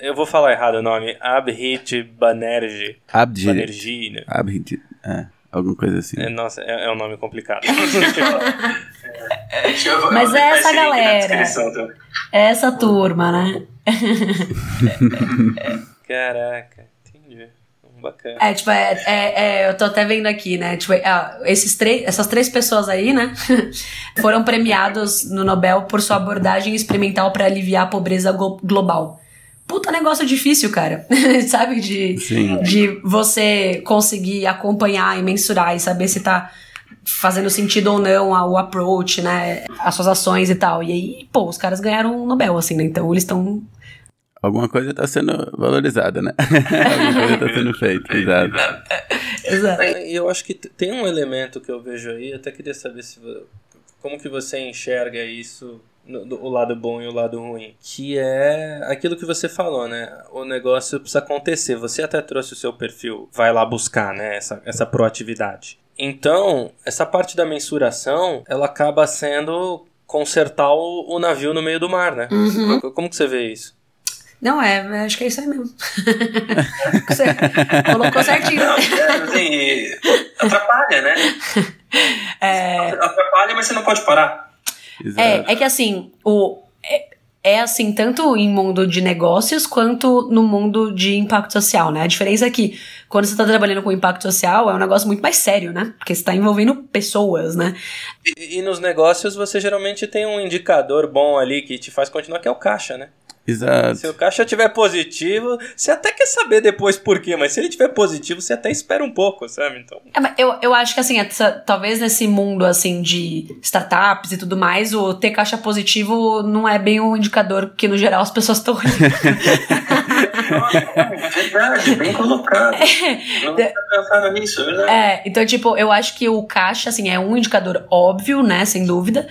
[SPEAKER 1] Eu vou falar errado o nome. Abhit Banerjee.
[SPEAKER 3] Abhit.
[SPEAKER 1] Banerjee, né?
[SPEAKER 3] Abhit. É. Alguma coisa assim.
[SPEAKER 1] É, nossa, é, é um nome complicado.
[SPEAKER 2] Mas é essa galera. É essa turma, né? <laughs> <laughs>
[SPEAKER 1] Caraca, entendi. Bacana.
[SPEAKER 2] É, tipo, é, é, é, eu tô até vendo aqui, né? Tipo, é, esses três, essas três pessoas aí, né? <laughs> foram premiados no Nobel por sua abordagem experimental para aliviar a pobreza global. puta negócio difícil, cara. <laughs> Sabe? De, de você conseguir acompanhar e mensurar e saber se tá fazendo sentido ou não o approach, né? As suas ações e tal. E aí, pô, os caras ganharam um Nobel, assim, né? Então eles estão.
[SPEAKER 3] Alguma coisa está sendo valorizada, né? <laughs> Alguma coisa está sendo feita, <laughs> exato.
[SPEAKER 1] exato. E eu acho que tem um elemento que eu vejo aí, até queria saber se como que você enxerga isso no, do, o lado bom e o lado ruim, que é aquilo que você falou, né? O negócio precisa acontecer. Você até trouxe o seu perfil, vai lá buscar, né? Essa, essa proatividade. Então, essa parte da mensuração, ela acaba sendo consertar o, o navio no meio do mar, né? Uhum. Como, como que você vê isso?
[SPEAKER 2] Não, é, acho que é isso aí mesmo. <laughs> Colocou certinho. Não,
[SPEAKER 4] é, assim, atrapalha, né? É... Atrapalha, mas você não pode parar.
[SPEAKER 2] É, é que assim, o, é, é assim, tanto em mundo de negócios quanto no mundo de impacto social, né? A diferença é que quando você está trabalhando com impacto social é um negócio muito mais sério, né? Porque você está envolvendo pessoas, né?
[SPEAKER 1] E, e, nos negócios você geralmente tem um indicador bom ali que te faz continuar, que é o caixa, né?
[SPEAKER 3] Exato.
[SPEAKER 1] Se o caixa tiver positivo, você até quer saber depois por quê, mas se ele tiver positivo, você até espera um pouco, sabe? Então.
[SPEAKER 2] É, eu, eu acho que assim, essa, talvez nesse mundo assim de startups e tudo mais, o ter caixa positivo não é bem um indicador que no geral as pessoas estão rindo. <laughs> <laughs> <laughs>
[SPEAKER 4] verdade, bem colocado. É, não pensando nisso, é verdade.
[SPEAKER 2] É, então, tipo, eu acho que o caixa, assim, é um indicador óbvio, né, sem dúvida.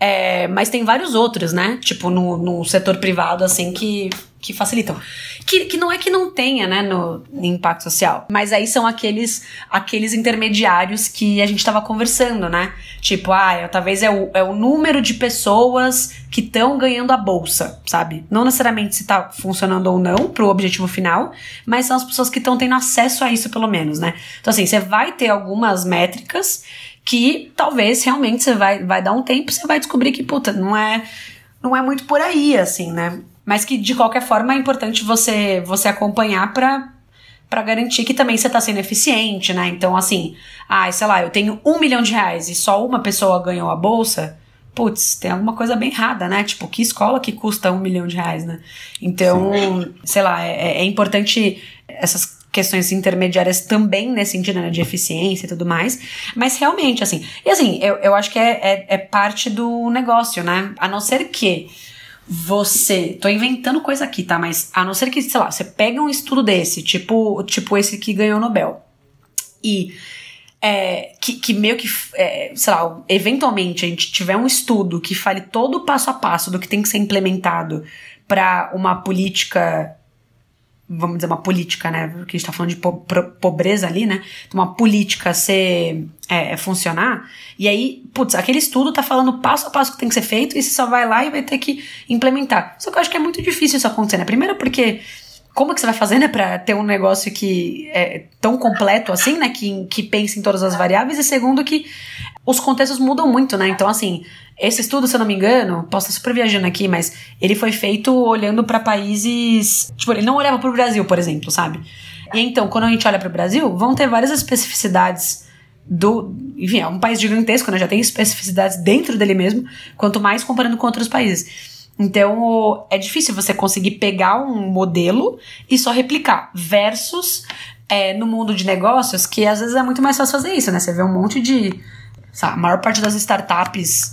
[SPEAKER 2] É, mas tem vários outros, né? Tipo, no, no setor privado, assim, que, que facilitam. Que, que não é que não tenha, né, no, no impacto social. Mas aí são aqueles, aqueles intermediários que a gente estava conversando, né? Tipo, ah, talvez é o, é o número de pessoas que estão ganhando a bolsa, sabe? Não necessariamente se tá funcionando ou não pro objetivo final, mas são as pessoas que estão tendo acesso a isso, pelo menos, né? Então, assim, você vai ter algumas métricas que talvez realmente você vai, vai dar um tempo você vai descobrir que, puta, não é, não é muito por aí, assim, né? Mas que de qualquer forma é importante você, você acompanhar para para garantir que também você tá sendo eficiente, né? Então, assim, ah, sei lá, eu tenho um milhão de reais e só uma pessoa ganhou a bolsa, putz, tem alguma coisa bem errada, né? Tipo, que escola que custa um milhão de reais, né? Então, Sim. sei lá, é, é importante essas questões intermediárias também nesse sentido, né, de eficiência e tudo mais. Mas realmente, assim. E assim, eu, eu acho que é, é, é parte do negócio, né? A não ser que você. Tô inventando coisa aqui, tá? Mas a não ser que, sei lá, você pega um estudo desse, tipo, tipo esse que ganhou o Nobel. E. É, que, que meio que, é, sei lá, eventualmente a gente tiver um estudo que fale todo o passo a passo do que tem que ser implementado para uma política vamos dizer, uma política, né? Porque a gente tá falando de po pobreza ali, né? Uma política ser, é, funcionar. E aí, putz, aquele estudo tá falando passo a passo que tem que ser feito e você só vai lá e vai ter que implementar. Só que eu acho que é muito difícil isso acontecer, né? Primeiro porque como que você vai fazer, né, pra ter um negócio que é tão completo assim, né, que, que pense em todas as variáveis, e segundo que os contextos mudam muito, né, então assim, esse estudo, se eu não me engano, posso estar super viajando aqui, mas ele foi feito olhando para países. Tipo, ele não olhava para o Brasil, por exemplo, sabe? E então, quando a gente olha para o Brasil, vão ter várias especificidades do. Enfim, é um país gigantesco, né? Já tem especificidades dentro dele mesmo, quanto mais comparando com outros países. Então, é difícil você conseguir pegar um modelo e só replicar, versus é, no mundo de negócios, que às vezes é muito mais fácil fazer isso, né? Você vê um monte de. A maior parte das startups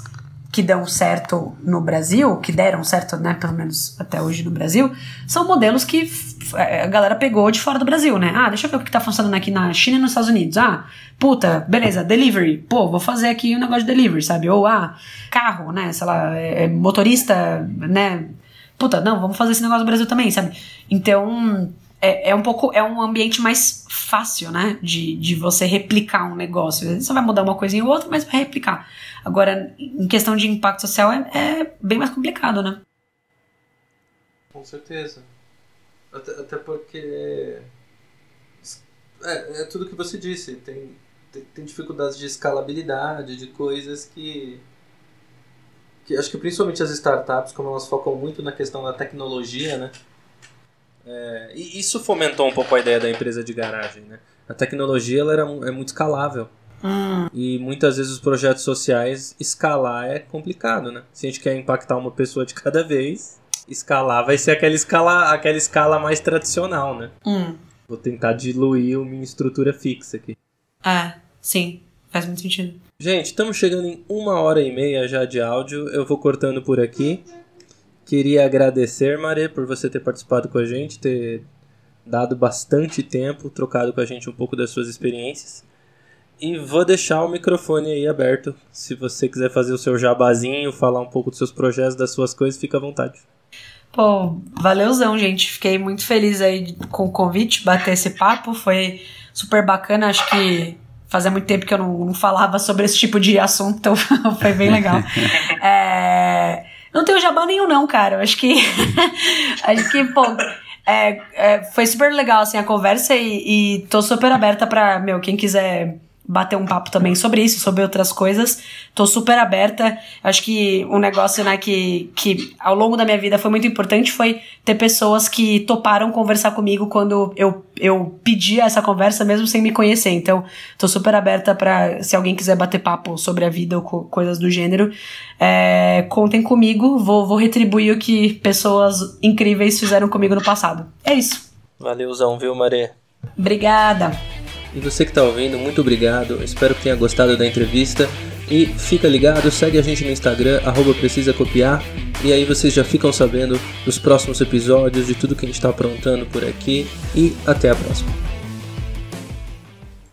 [SPEAKER 2] que dão certo no Brasil, que deram certo, né, pelo menos até hoje no Brasil, são modelos que é, a galera pegou de fora do Brasil, né? Ah, deixa eu ver o que tá funcionando aqui na China e nos Estados Unidos. Ah, puta, beleza, delivery. Pô, vou fazer aqui um negócio de delivery, sabe? Ou, ah, carro, né? Sei lá, é, é motorista, né? Puta, não, vamos fazer esse negócio no Brasil também, sabe? Então, é, é um pouco, é um ambiente mais fácil, né? De, de você replicar um negócio. Você vai mudar uma coisinha ou outra, mas vai replicar. Agora, em questão de impacto social, é, é bem mais complicado, né?
[SPEAKER 1] Com certeza. Até, até porque. É, é tudo que você disse. Tem, tem, tem dificuldades de escalabilidade, de coisas que que acho que principalmente as startups, como elas focam muito na questão da tecnologia, né? É, e isso fomentou um pouco a ideia da empresa de garagem, né? A tecnologia ela era, é muito escalável. Hum. E muitas vezes os projetos sociais, escalar é complicado, né? Se a gente quer impactar uma pessoa de cada vez. escalar vai ser aquela escala, aquela escala mais tradicional, né?
[SPEAKER 2] Hum.
[SPEAKER 1] Vou tentar diluir a minha estrutura fixa aqui.
[SPEAKER 2] Ah, sim. Faz muito sentido.
[SPEAKER 1] Gente, estamos chegando em uma hora e meia já de áudio. Eu vou cortando por aqui. Queria agradecer, Marê, por você ter participado com a gente, ter dado bastante tempo, trocado com a gente um pouco das suas experiências. E vou deixar o microfone aí aberto. Se você quiser fazer o seu jabazinho, falar um pouco dos seus projetos, das suas coisas, fica à vontade.
[SPEAKER 2] Pô, valeuzão, gente. Fiquei muito feliz aí com o convite, bater esse papo. Foi super bacana. Acho que fazia muito tempo que eu não, não falava sobre esse tipo de assunto, então <laughs> foi bem legal. <laughs> é, não tenho jabá nenhum, não, cara. acho que. <laughs> acho que, pô. É, é, foi super legal assim a conversa e, e tô super aberta pra, meu, quem quiser bater um papo também sobre isso, sobre outras coisas. Tô super aberta. Acho que um negócio, né, que, que ao longo da minha vida foi muito importante foi ter pessoas que toparam conversar comigo quando eu, eu pedi essa conversa, mesmo sem me conhecer. Então, tô super aberta para se alguém quiser bater papo sobre a vida ou co coisas do gênero, é, contem comigo. Vou, vou retribuir o que pessoas incríveis fizeram comigo no passado. É isso.
[SPEAKER 1] Valeuzão, viu, Maré?
[SPEAKER 2] Obrigada.
[SPEAKER 1] E você que está ouvindo, muito obrigado. Espero que tenha gostado da entrevista. E fica ligado, segue a gente no Instagram, arroba precisa copiar. E aí vocês já ficam sabendo dos próximos episódios, de tudo que a gente está aprontando por aqui. E até a próxima.